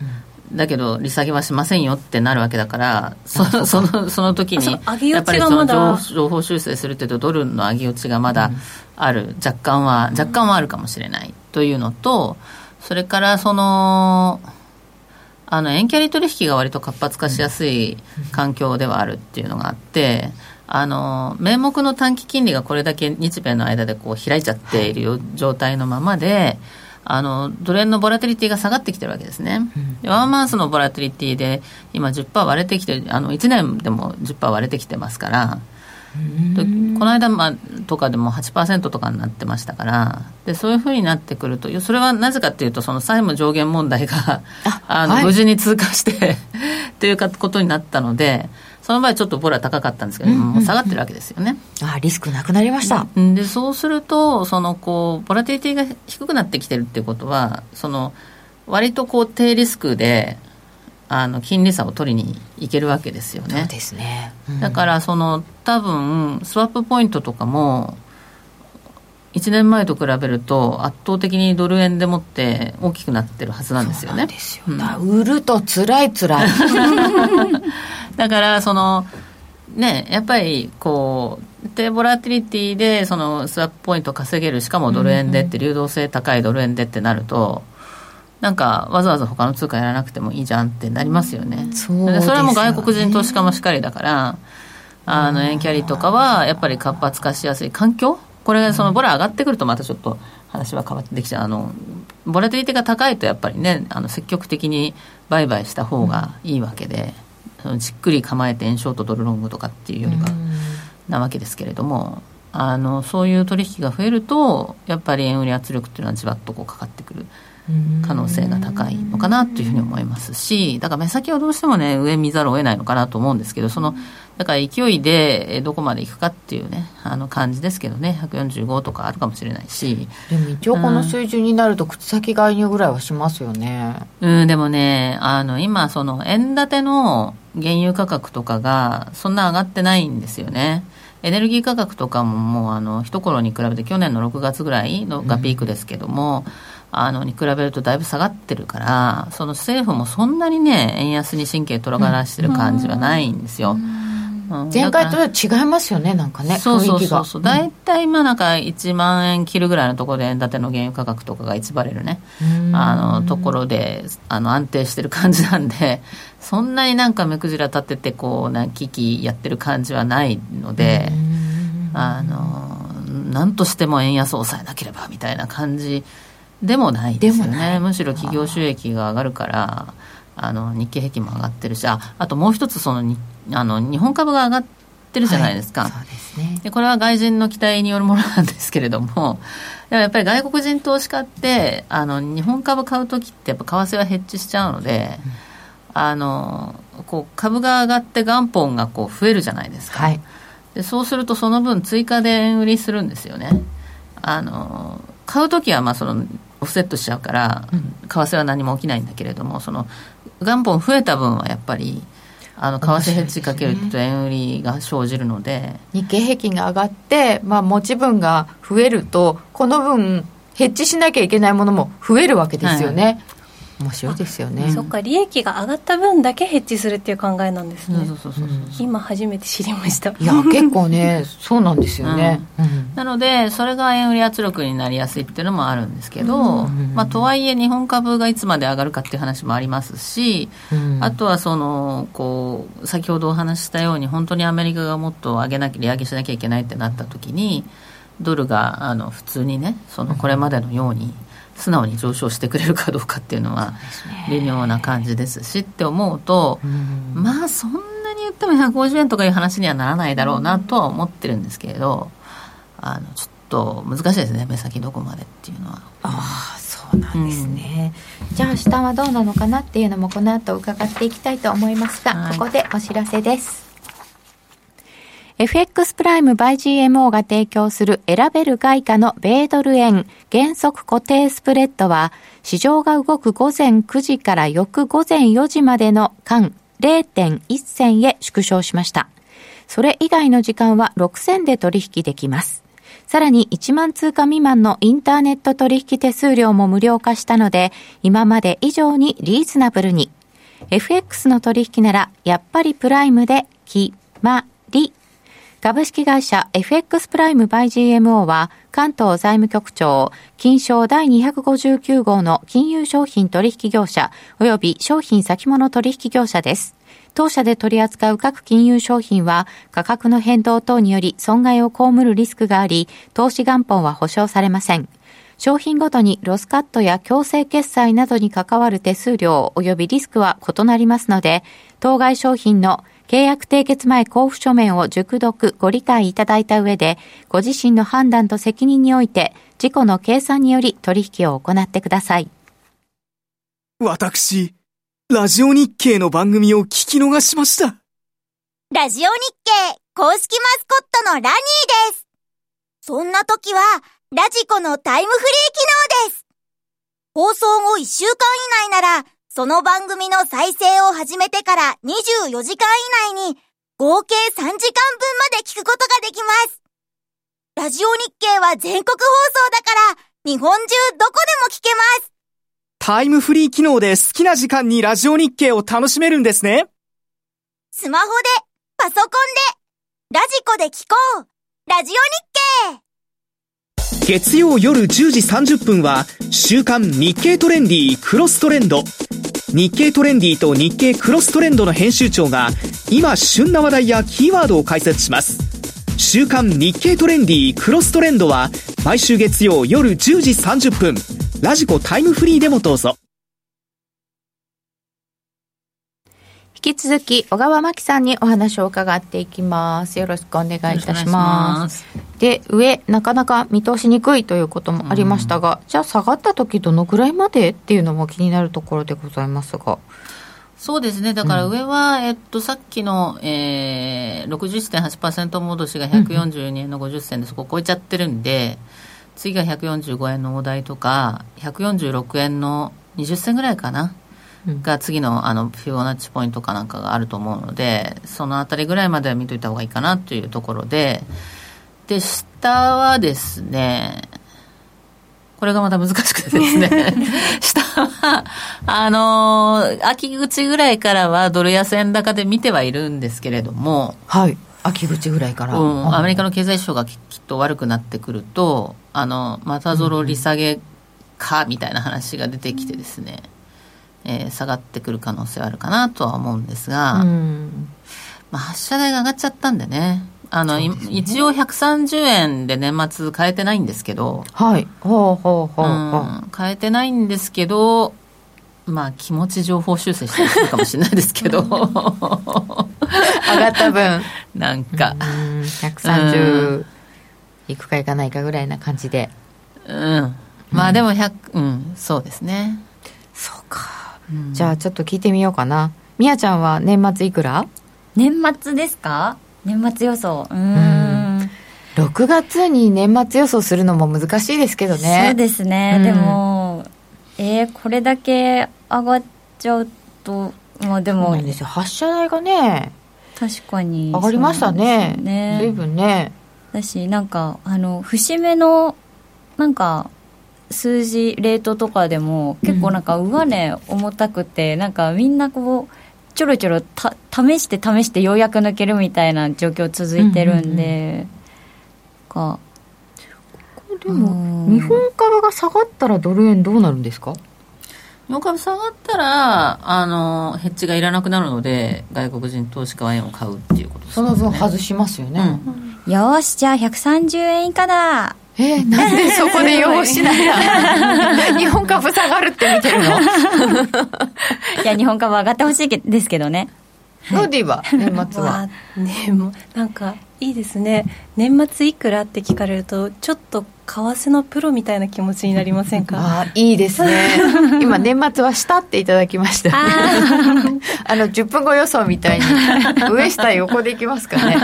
だけど利下げはしませんよってなるわけだからそのそのその時にやっぱりその情情報修正するっていうとドルの上げ落ちがまだある、若干は若干はあるかもしれないというのとそれからそのあの円キャリ取引が割と活発化しやすい環境ではあるっていうのがあってあの名目の短期金利がこれだけ日米の間でこう開いちゃっているよ状態のままであのドル円のボラティリティが下がってきてるわけですね、でワンマンスのボラティリティで今10%割れてきてあの1年でも10%割れてきてますから。でこの間、まあ、とかでも8%とかになってましたから。でそういうふうになってくるとそれはなぜかというとその債務上限問題があの、はい。無事に通過して というかことになったのでその場合ちょっとボラ高かったんですけど、もう下がってるわけですよね。あリスクなくなりました、でそうするとそのこうボラティリティが低くなってきてるっていうことはその割とこう低リスクであの金利差を取りにいけるわけですよね。そうですね、うん。だからその多分スワップポイントとかも1年前と比べると圧倒的にドル円でもって大きくなってるはずなんですよね。ですよ、だ売るとつらいつらい だからそのねやっぱりこう低ボラティリティでそのスワップポイント稼げるしかもドル円でって流動性高いドル円でってなるとなんかわざわざ他の通貨やらなくてもいいじゃんってなりますよね。そうですよねそれはもう外国人投資家もしっかりだからあの円キャリとかはやっぱり活発化しやすい。環境？これがそのボラ上がってくるとまたちょっと話は変わってきちゃう。あのボラティリティが高いとやっぱりねあの積極的に売買した方がいいわけで、そのじっくり構えて円ショートドルロングとかっていうよりはなわけですけれどもあのそういう取引が増えるとやっぱり円売り圧力っていうのはじわっとこうかかってくる可能性が高いのかなというふうに思いますしだから目先はどうしてもね上見ざるを得ないのかなと思うんですけどそのだから勢いでえどこまでいくかっていうねあの感じですけどね145とかあるかもしれないし。でも一応この水準になると口先介入ぐらいはしますよね、うんでもねあの今その円建ての原油価格とかがそんな上がってないんですよね。エネルギー価格とかももうあの一頃に比べて去年の6月ぐらいのがピークですけども、あのに比べるとだいぶ下がってるからその政府もそんなにね円安に神経とらがらしてる感じはないんですよ、うん前回とは違いますよねなんかねそうそうそうそう。大体今なんか1万円切るぐらいのところで円建ての原油価格とかが1バレルね。あのところであの安定してる感じなんでそんなになんか目くじら立ててこうな危機やってる感じはないのであの何としても円安を抑えなければみたいな感じでもないですよね。むしろ企業収益が上がるからあの日経平均も上がってるしああともう一つそのにあの日本株が上がってるじゃないですか、はい、そうですね。でこれは外人の期待によるものなんですけれども でもやっぱり外国人投資家ってあの日本株買う時ってやっぱ為替はヘッジしちゃうので、うん、あのこう株が上がって元本がこう増えるじゃないですか、はい、でそうするとその分追加で円売りするんですよね。あの買う時はまあそのオフセットしちゃうから、為替は何も起きないんだけれどもその元本増えた分はやっぱりあの為替ヘッジかけると円売りが生じるので、ね、日経平均が上がって、まあ、持ち分が増えるとこの分ヘッジしなきゃいけないものも増えるわけですよね、はい面白いですよね。そっか利益が上がった分だけヘッジするっていう考えなんですね。今初めて知りました。いや結構ねそうなんですよね、うん。うん、なのでそれが円売り圧力になりやすいっていうのもあるんですけど、まあ、とはいえ日本株がいつまで上がるかっていう話もありますし、あとはそのこう先ほどお話ししたように本当にアメリカがもっと上げなきゃ利上げしなきゃいけないってなった時にドルがあの普通にねそのこれまでのように、素直に上昇してくれるかどうかっていうのは微妙な感じですしって思うと、まあそんなに言っても150円とかいう話にはならないだろうなとは思ってるんですけれどあのちょっと難しいですね目先どこまでっていうのは。ああそうなんですね、うん、じゃあ明日はどうなのかなっていうのもこの後伺っていきたいと思いますが、はい、ここでお知らせです。FX プライム by GMO が提供する選べる外貨の米ドル円原則固定スプレッドは市場が動く午前9時から翌午前4時までの間0.1銭へ縮小しました。それ以外の時間は6銭で取引できます。さらに1万通貨未満のインターネット取引手数料も無料化したので、今まで以上にリーズナブルに。FX の取引なら、やっぱりプライムで、決まり。株式会社 FX プライムバイ GMO は関東財務局長、金賞第259号の金融商品取引業者及び商品先物取引業者です。当社で取り扱う各金融商品は価格の変動等により損害を被るリスクがあり、投資元本は保証されません。商品ごとにロスカットや強制決済などに関わる手数料及びリスクは異なりますので、当該商品の契約締結前交付書面を熟読ご理解いただいた上で、ご自身の判断と責任において、事故の計算により取引を行ってください。私、ラジオ日経の番組を聞き逃しました。ラジオ日経公式マスコットのラニーです。そんな時は、ラジコのタイムフリー機能です。放送後1週間以内なら、その番組の再生を始めてから24時間以内に合計3時間分まで聞くことができます。ラジオ日経は全国放送だから日本中どこでも聞けます。タイムフリー機能で好きな時間にラジオ日経を楽しめるんですね。スマホで、パソコンで、ラジコで聞こう。ラジオ日経月曜夜10時30分は週刊日経トレンディクロストレンド日経トレンディと日経クロストレンドの編集長が今旬な話題やキーワードを解説します。週刊日経トレンディクロストレンドは毎週月曜夜10時30分。ラジコタイムフリーでもどうぞ。引き続き小川真紀さんにお話を伺っていきます。よろしくお願いいたしますで上なかなか見通しにくいということもありましたが、うん、じゃあ下がった時どのぐらいまでっていうのも気になるところでございますが。そうですね、だから上は、うん、えっと、さっきの、えー、60.8%戻しが142円の50銭でそこを超えちゃってるんで、次が145円の大台とか、146円の20銭ぐらいかな。が次のあのフィボナッチポイントかなんかがあると思うのでそのあたりぐらいまでは見といた方がいいかなというところでで下はですねこれがまた難しくてですね。下はあの秋口ぐらいからはドル安円高で見てはいるんですけれども。はい。秋口ぐらいから、うん、アメリカの経済指標がきっと悪くなってくるとあのまたぞろ利下げかみたいな話が出てきてですね、うん。えー、下がってくる可能性はあるかなとは思うんですが、うん、まあ、発射台が上がっちゃったんでねあの、ね、一応130円で年末変えてないんですけど、はい、ほうほうほうほう、うん、変えてないんですけど、まあ、気持ち情報修正してるかもしれないですけど。上がった分。なんか。うん。130いくかいかないかぐらいな感じで。うん。まあでも100うん。そうですね。そうか、うん、じゃあちょっと聞いてみようかな。みやちゃんは年末いくら？年末ですか？年末予想。うん。6月に年末予想するのも難しいですけどね。そうですね、うん、でもえー、これだけ上がっちゃうとまあでも発射台がね確かに上がりましたね。ね。随分ね。だしなんかあの節目のなんか数字レートとかでも結構なんか上値重たくて、うん、なんかみんなこうちょろちょろた試して試してようやく抜けるみたいな状況続いてるんで、うんうんうん、かでも日本株が下がったらドル円どうなるんですか？日本株下がったらあのヘッジがいらなくなるので外国人投資家は円を買うっていうことですね。その分外しますよね、うん、よしじゃあ130円以下だ。えー、なんでそこで 用しない 日本株下がるって見てるの？いや日本株上がってほしいですけどねノーディは？年末は？ねもうなんかいいですね。年末いくらって聞かれるとちょっと為替のプロみたいな気持ちになりませんか？あいいですね。今年末は下っていただきました。あ あの10分後予想みたいに上下横でいきますかね。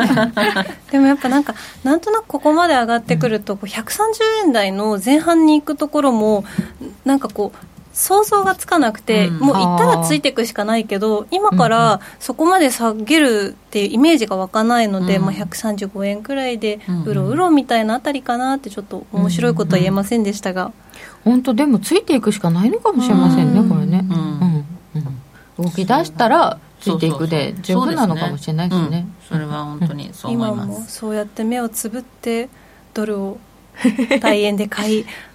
でもやっぱなんかなんとなくここまで上がってくると130円台の前半に行くところもなんかこう想像がつかなくて、うん、もう行ったらついていくしかないけど今からそこまで下げるっていうイメージが湧かないので、うん、まあ、135円くらいでうろうろみたいなあたりかなってちょっと面白いことは言えませんでしたが、本当でもついていくしかないのかもしれませんね、これね、動き出したらついていくで十分なのかもしれないですね。それは本当にそう思います。今もそうやって目をつぶってドルを大円で買い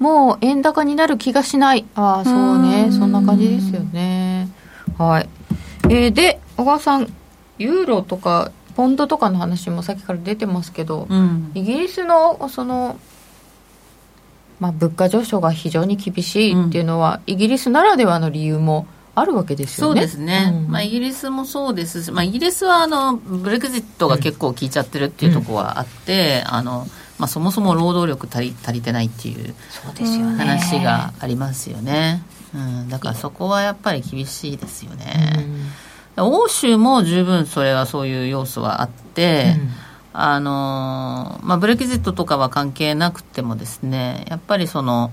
もう円高になる気がしない。ああそうね。そんな感じですよね。はい。えー、で小川さんユーロとかポンドとかの話もさっきから出てますけど、うん、イギリスのそのまあ、物価上昇が非常に厳しいっていうのは、うん、イギリスならではの理由もあるわけですよね。そうですね。うん、まあイギリスもそうですし、まあイギリスはあのブレグジットが結構効いちゃってるっていうところはあって、うん、あのまあ、そもそも労働力足り足りてないっていう話がありますよね。うん、だからそこはやっぱり厳しいですよね。うん、欧州も十分それはそういう要素はあって、うん、あのまあ、ブレキジットとかは関係なくてもですねやっぱりその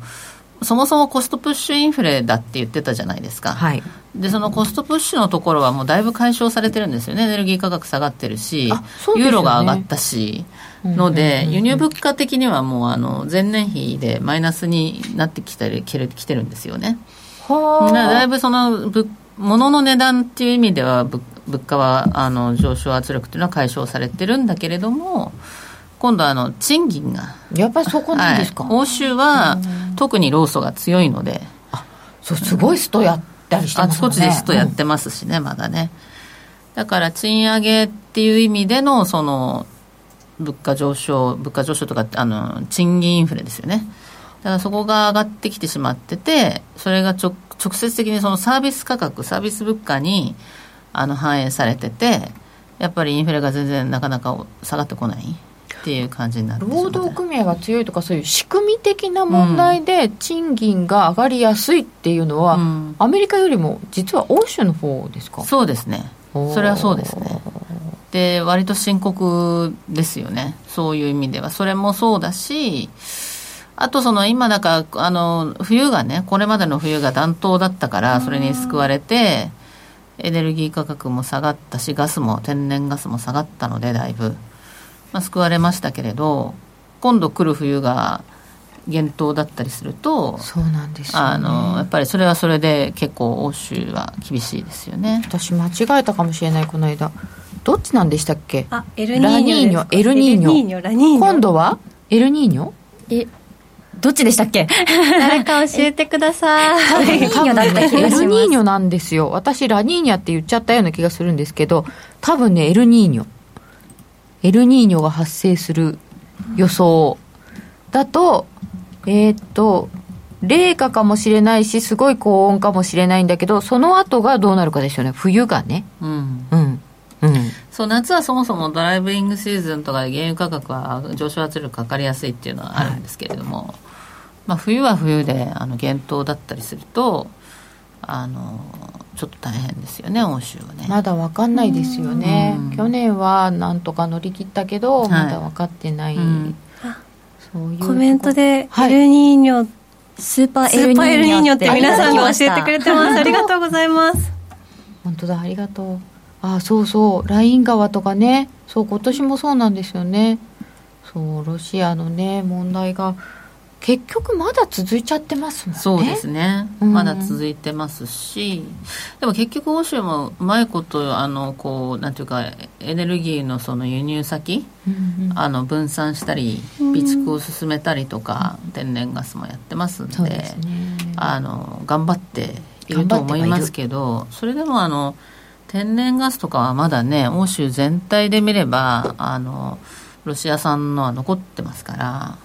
そもそもコストプッシュインフレだって言ってたじゃないですか、はい、でそのコストプッシュのところはもうだいぶ解消されてるんですよね。エネルギー価格下がってるし、ね、ユーロが上がったしので、輸入物価的にはもうあの前年比でマイナスになってきてるきてるんですよね。だいぶその物の値段っていう意味では物価はあの上昇圧力っていうのは解消されてるんだけれども今度あの賃金がやっぱりそこなんですか、はい、欧州は特に労組が強いので。あそうすごいストやったりしてますね。あちこちでストやってますしね、うん、まだね。だから賃上げっていう意味でのその物価上昇物価上昇とかあの賃金インフレですよね。だからそこが上がってきてしまっててそれが直直接的にそのサービス価格サービス物価にあの反映されててやっぱりインフレが全然なかなか下がってこないっていう感じになる労働組合が強いとかそういう仕組み的な問題で賃金が上がりやすいっていうのは、うん、アメリカよりも実は欧州の方ですか？そうですね。それはそうですねで割と深刻ですよね。そういう意味では。それもそうだしあとその今だからあの冬がねこれまでの冬が暖冬だったからそれに救われてエネルギー価格も下がったしガスも天然ガスも下がったのでだいぶ、まあ、救われましたけれど今度来る冬が厳冬だったりするとそうなんです、ね、あのやっぱりそれはそれで結構欧州は厳しいですよね。私間違えたかもしれないこの間どっちなんでしたっけ？あエルニーニョエルニーニョ今度は？エルニーニョえどっちでしたっけ？誰か教えてください。エルニーニョだった気がします。エルニーニョなんですよ。私、ラニーニャって言っちゃったような気がするんですけど、多分ね、エルニーニョ。エルニーニョが発生する予想だと、えー、っと、冷夏かもしれないし、すごい高温かもしれないんだけど、その後がどうなるかですよね、冬がね。うん。うん。うん、そう夏はそもそもドライブイングシーズンとかで原油価格は上昇圧力かかりやすいっていうのはあるんですけれども、はい、まあ、冬は冬であの厳冬だったりするとあのちょっと大変ですよね欧州はね。まだ分かんないですよね、去年はなんとか乗り切ったけど、まだ分かってない、うん、そういうコメントでエルニーニョ、はいスーパーエルニーニョって皆さんが教えてくれてます。ありがとうございます。本当だありがとうあそうそう。ライン川とかね。そう今年もそうなんですよね。そうロシアのね問題が結局まだ続いちゃってますもんね。そうですね、うん、まだ続いてますし。でも結局欧州もうまいことあのこうなんていうかエネルギーのその輸入先、うんうん、あの分散したり備蓄を進めたりとか、うん、天然ガスもやってますんで、ね、あの頑張っていると思いますけどそれでもあの天然ガスとかはまだね欧州全体で見ればあのロシア産のは残ってますから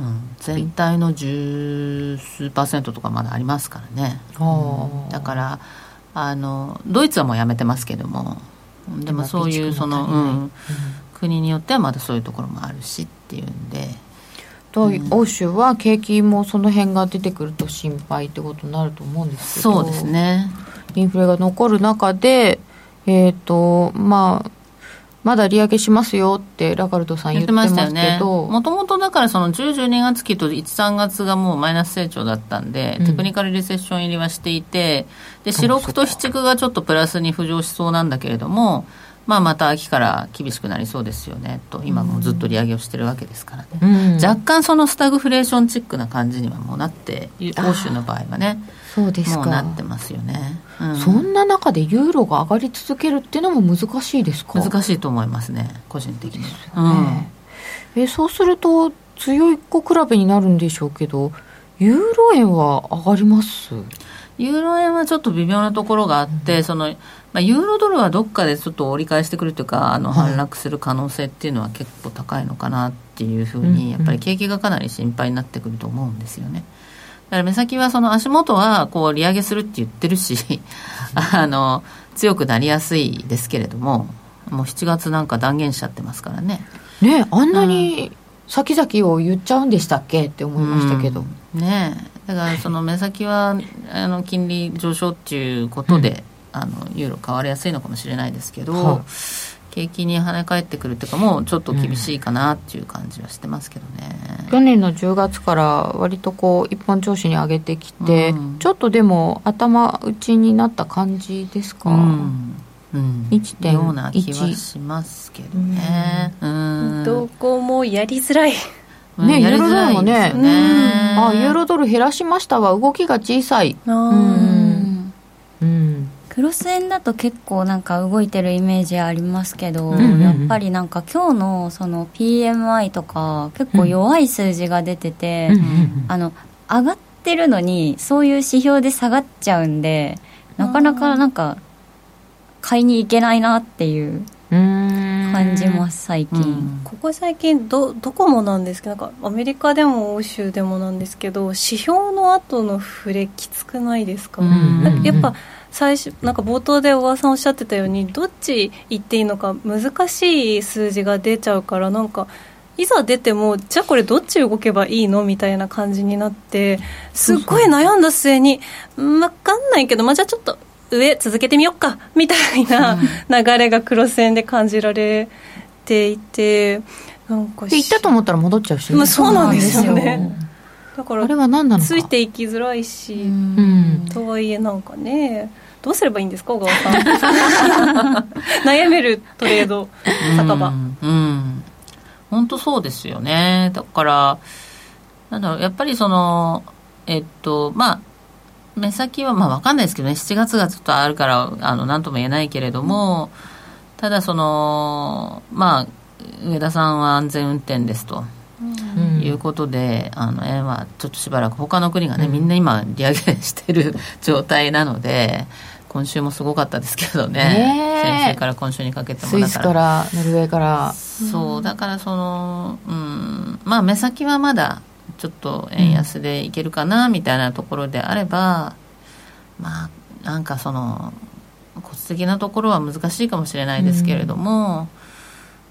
うん、全体の十数パーセントとかまだありますからね、うん、だからあのドイツはもうやめてますけどもでもそういうその、うん、国によってはまだそういうところもあるしっていうんで。と、うん、欧州は景気もその辺が出てくると心配ってことになると思うんですけど。そうですねインフレが残る中でえっ、ー、とまあまだ利上げしますよってラカルトさん言ってましたよね。もともとだからその10、12月期と1、3月がもうマイナス成長だったんで、うん、テクニカルリセッション入りはしていて、で、四六と七九がちょっとプラスに浮上しそうなんだけれども、まあ、また秋から厳しくなりそうですよねと今もずっと利上げをしてるわけですからね、うん、若干そのスタグフレーションチックな感じにはもうなって欧州の場合はねそうですもうなってますよね、うん、そんな中でユーロが上がり続けるっていうのも難しいですか？難しいと思いますね個人的に、ね。うん、えそうすると強い子比べになるんでしょうけどユーロ円は上がります？ユーロ円はちょっと微妙なところがあって、うん、そのまあ、ユーロドルはどっかでちょっと折り返してくるというかあの反落する可能性っていうのは結構高いのかなっていうふうに、やっぱり景気がかなり心配になってくると思うんですよね。だから目先はその足元はこう利上げするって言ってるし あの強くなりやすいですけれどももう7月なんか断言しちゃってますからね。ねあんなに先々を言っちゃうんでしたっけって思いましたけど。うん、ねだからその目先はあの金利上昇っていうことで、あのユーロ変わりやすいのかもしれないですけど、はあ、景気に跳ね返ってくるっていうかもうちょっと厳しいかなっていう感じはしてますけどね、うん、去年の10月から割とこう一本調子に上げてきて、うん、ちょっとでも頭打ちになった感じですか、うん。うん、1.1ような気はしますけどね、うん、どこもやりづらい。ね、ユーロドルもね、あユーロドル減らしましたわ。動きが小さい。うん、うんクロス円だと結構なんか動いてるイメージありますけど、うんうんうん、やっぱりなんか今日のその PMI とか結構弱い数字が出てて、うん、あの上がってるのにそういう指標で下がっちゃうんでなかなかなんか買いに行けないなっていう感じます最近、うん、ここ最近どどこもなんですけどなんかアメリカでも欧州でもなんですけど指標の後の触れきつくないですか、うんうんうん、やっぱ最初なんか冒頭で小川さんおっしゃってたようにどっち行っていいのか難しい数字が出ちゃうからなんかいざ出てもじゃあこれどっち動けばいいのみたいな感じになってすっごい悩んだ末に分かんないけど、まあ、じゃあちょっと上続けてみようかみたいな流れが黒線で感じられていてなんか行ったと思ったら戻っちゃうし、まあ、そうなんですよね。だからあれは何なのついていきづらいし、うん、とはいえなんかねどうすればいいんですか小川さん。悩めるトレード酒場。うん。本当そうですよね。だからなんだろうやっぱりそのえっとまあ目先はまあ分かんないですけどね。7月がちょっとあるからあの何とも言えないけれども、ただそのまあ上田さんは安全運転ですと。いうことで、あの円はちょっとしばらく他の国がね、みんな今利上げしてる 状態なので今週もすごかったですけどね。先週から今週にかけてもスイスからノルウェーから。そうだからそのうんまあ目先はまだちょっと円安でいけるかなみたいなところであれば、うん、まあなんかその骨的なところは難しいかもしれないですけれども、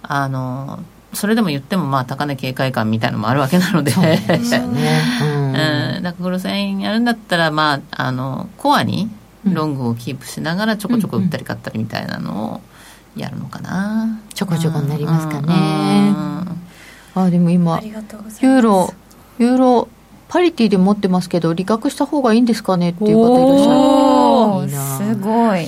うん、あのそれでも言ってもまあ高値警戒感みたいなのもあるわけなので。そうですよね、うん、だからクロス円やるん。だったらまああのコアにロングをキープしながらちょこちょこ売ったり買ったりみたいなのをやるのかな、ちょこちょこになりますかね、あでも今ユーロユーロパリティで持ってますけど利確した方がいいんですかねっていう方いらっしゃる。すごい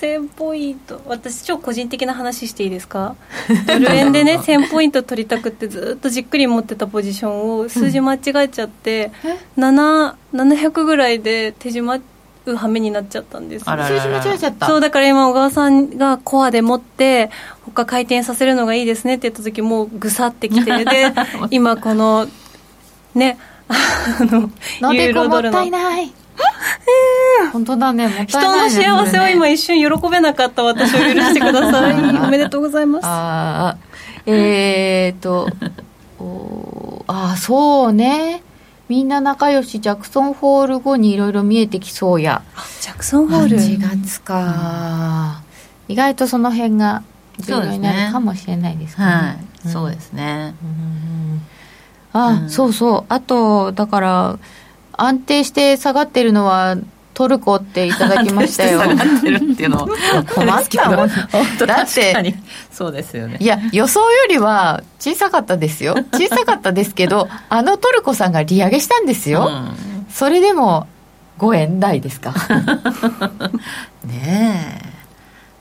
1000ポイント私超個人的な話していいですか？ドル円でね1000ポイント取りたくってずっとじっくり持ってたポジションを数字間違えちゃって、うん、700ぐらいで手締まっう羽目になっちゃったんです。数字間違えちゃった。そうだから今小川さんがコアで持って他回転させるのがいいですねって言った時もうぐさってきて で今このねあのユーロドルのもったいない 本当だね。もったいない、人の幸せを今一瞬喜べなかった私を許してください。おめでとうございます。あえー、っ とおあそうね。みんな仲良しジャクソンホール後にいろいろ見えてきそうや。ジャクソンホール。8月か、うん、意外とその辺が重要になるかもしれないですね、はい、そうですね、うん、あ、うん、そうそう。あとだから安定して下がってるのはトルコっていただきましたよ。困ったもん。だって、そうですよね。いや、予想よりは小さかったですよ。小さかったですけど、あのトルコさんが利上げしたんですよ。うん、それでも5円台ですか？ねえ。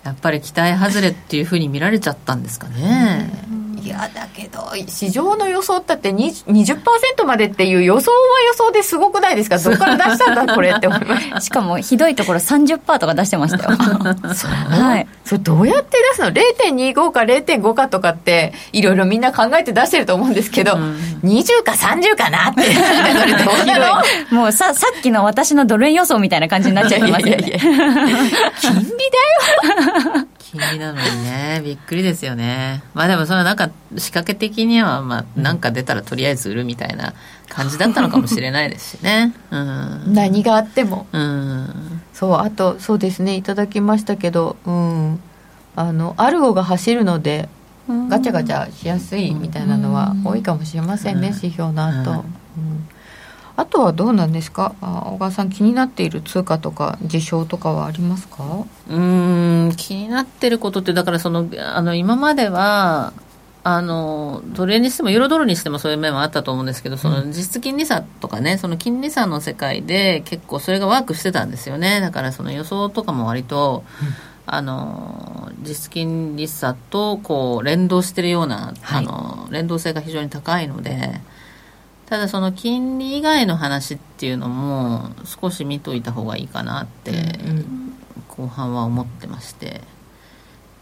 やっぱり期待外れっていうふうに見られちゃったんですかね。いやだけど市場の予想ったって20%までっていう予想は予想ですごくないですか？どこから出したんだこれって思いまし しかもひどいところ30%とか出してましたよ。はい、それどうやって出すの？0.25か0.5かとかっていろいろみんな考えて出してると思うんですけど、うん、20か30かなって。それどうなのもうささっきの私のドル円予想みたいな感じになっちゃいますよね。金利だよ金利なのにね。びっくりですよね。まあでもそれはなんか仕掛け的にはまあなんか出たらとりあえず売るみたいな感じだったのかもしれないですしね、うん、何があっても、うん、そうあとそうですね。いただきましたけどうん。あのアルゴが走るのでガチャガチャしやすいみたいなのは多いかもしれませんね、指標の後、うんあとはどうなんですか？小川さん気になっている通貨とか事象とかはありますか？うん気になってることってだからそのあの今まではあのドル円にしてもユーロドルにしてもそういう面はあったと思うんですけどその実質金利差とかねその金利差の世界で結構それがワークしてたんですよね。だからその予想とかも割と、うん、あの実質金利差とこう連動してるような、はい、あの連動性が非常に高いので。ただその金利以外の話っていうのも少し見といた方がいいかなって後半は思ってまして。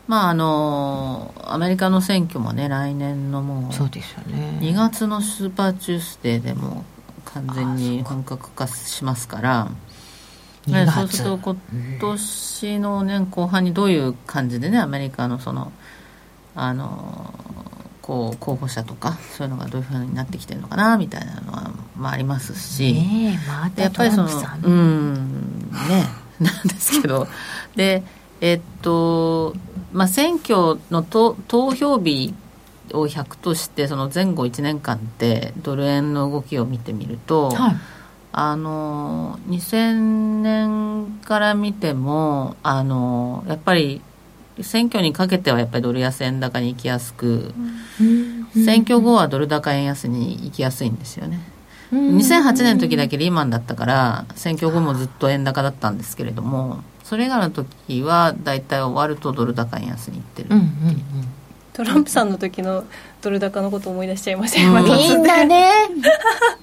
まああのアメリカの選挙もね来年のもうそうですよね。2月のスーパーチュースデーでも完全に本格化しますからそうすると今年の年後半にどういう感じでねアメリカのそのあのこう候補者とかそういうのがどういうふうになってきてるのかなみたいなのは、まあ、ありますし、ねま、やっぱりそのうんねなんですけど。でえっとまあ選挙のと投票日を100としてその前後1年間ってドル円の動きを見てみると、はい、あの2000年から見てもあのやっぱり選挙にかけてはやっぱりドル安円高に行きやすく、選挙後はドル高円安に行きやすいんですよね。2008年の時だけリーマンだったから選挙後もずっと円高だったんですけれどもそれ以外の時は大体終わるとドル高円安にいってるトランプさんの時のドル高のこと思い出しちゃいました。よ、みんなね。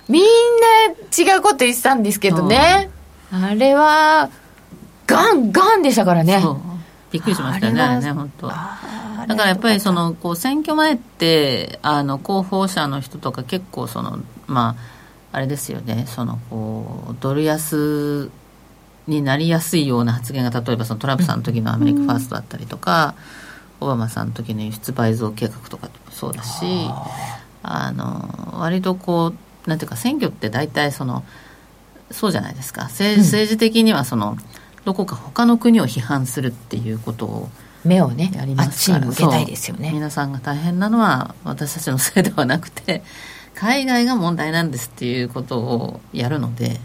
みんな違うこと言ってたんですけどね。あれはガンガンでしたからねびっくりしましたね、ね、本当。だからやっぱりそのこう選挙前ってあの候補者の人とか結構そのまああれですよね。そのこうドル安になりやすいような発言が例えばそのトランプさんの時のアメリカファーストだったりとか、オバマさんの時の輸出倍増計画とかもそうだしあの割とこうなんていうか選挙って大体そのそうじゃないですか。政,、政治的にはそのどこか他の国を批判するっていうことを目をねあっちに向けたいですよね。皆さんが大変なのは私たちのせいではなくて 海外が問題なんですっていうことをやるので。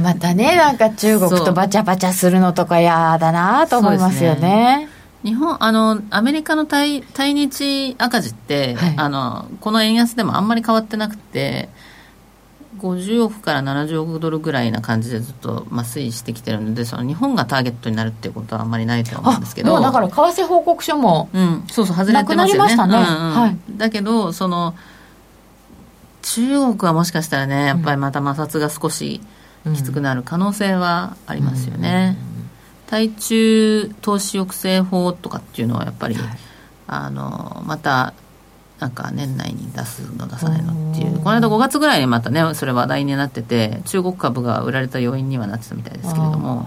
またねなんか中国とバチャバチャするのとか嫌だなと思いますよね。日本あのアメリカの対対日赤字って、はい、あのこの円安でもあんまり変わってなくて50億から70億ドルぐらいな感じでずっと麻酔してきてるのでその日本がターゲットになるっていうことはあんまりないと思うんですけど。だから為替報告書も、うん、そうそう外れてますよね、ね。うんうん。はい、だけどその中国はもしかしたらねやっぱりまた摩擦が少しきつくなる可能性はありますよね、対中投資抑制法とかっていうのはやっぱり、はい、あのまたなんか年内に出すの出さないのっていう。この間5月ぐらいにまたねそれ話題になってて中国株が売られた要因にはなってたみたいですけれども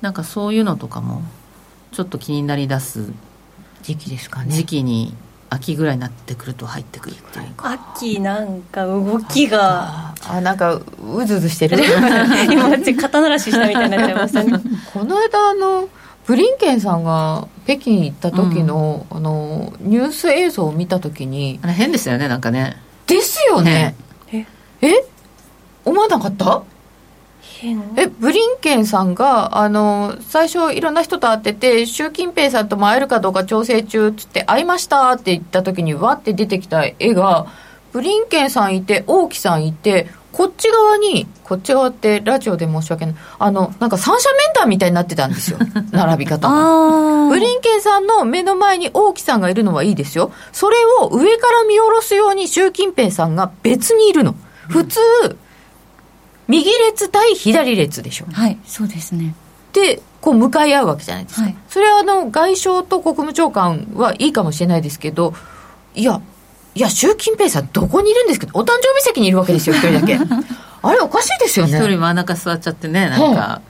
なんかそういうのとかもちょっと気になりだす時期ですかね。時期に秋ぐらいになってくると入ってくるっていう秋なんか動きが。あなんかうずうずしてる。今肩慣らししたみたいになっちゃいましたね。この間あのブリンケンさんが北京行った時のうん、あのニュース映像を見た時にあれ変でしたよねなんかね。ですよね。え？え？思わなかった？えブリンケンさんがあの最初いろんな人と会ってて習近平さんとも会えるかどうか調整中っつって会いましたって言った時にわって出てきた絵がブリンケンさんいて王毅さんいてこっち側に、こっち側ってラジオで申し訳ない。あの、なんか三者面談みたいになってたんですよ。並び方が。ブリンケンさんの目の前に王毅さんがいるのはいいですよ。それを上から見下ろすように習近平さんが別にいるの。普通、右列対左列でしょ。はい、そうですね。で、こう向かい合うわけじゃないですか。はい、それはあの、外相と国務長官はいいかもしれないですけど、いや、いや、習近平さん、どこにいるんですけど、お誕生日席にいるわけですよ、一人だけ。あれ、おかしいですよね。一人真ん中座っちゃってね、なんか、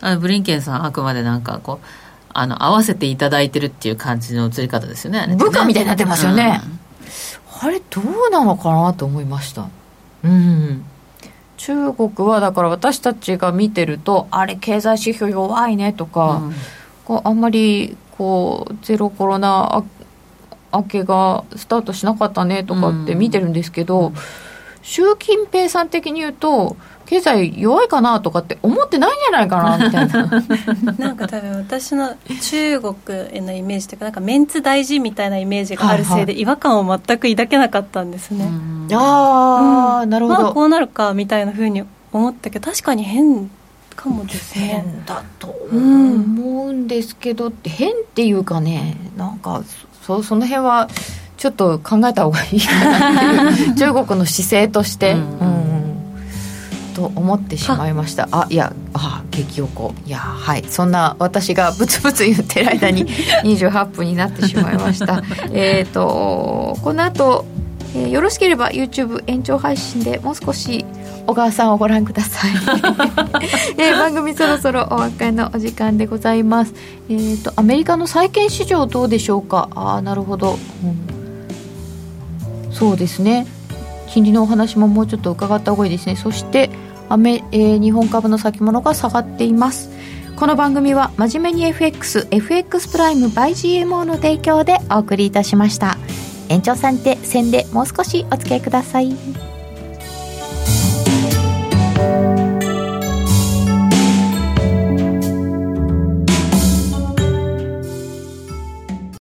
あのブリンケンさん、あくまでなんかこう、あの、合わせていただいてるっていう感じの映り方ですよね。部下みたいになってますよね。うん、あれ、どうなのかなと思いました。うん。中国はだから私たちが見てるとあれ経済指標弱いねとか、うん、こうあんまりこうゼロコロナ明けがスタートしなかったねとかって見てるんですけど、うん、習近平さん的に言うと経済弱いかなとかって思ってないんじゃないかなみたいな。なんか多分私の中国へのイメージというかなんかメンツ大事みたいなイメージがあるせいで違和感を全く抱けなかったんですね、ああ、うん、なるほど、まあ、こうなるかみたいなふうに思ったけど確かに変かもですね。変だと思うんですけど、うん、変っていうかねなんかそその辺はちょっと考えた方がいいかなっていう。中国の姿勢として、うん、うん、と思ってしまいました。あいやあ激おこ。いやはい。そんな私がブツブツ言ってる間に 28分になってしまいました。えっとこの後、えー、よろしければ YouTube 延長配信でもう少し小川さんをご覧ください、えー、番組そろそろお別れのお時間でございます。えっ、ー、とアメリカの債券市場どうでしょうか？ああなるほど、うん、そうですね。金利のお話ももうちょっと伺った方がいいですね。そしてアメ、えー、日本株の先物が下がっています。この番組は真面目に FXFX プライム by GMO の提供でお送りいたしました延長さんで線でもう少しお付き合いください。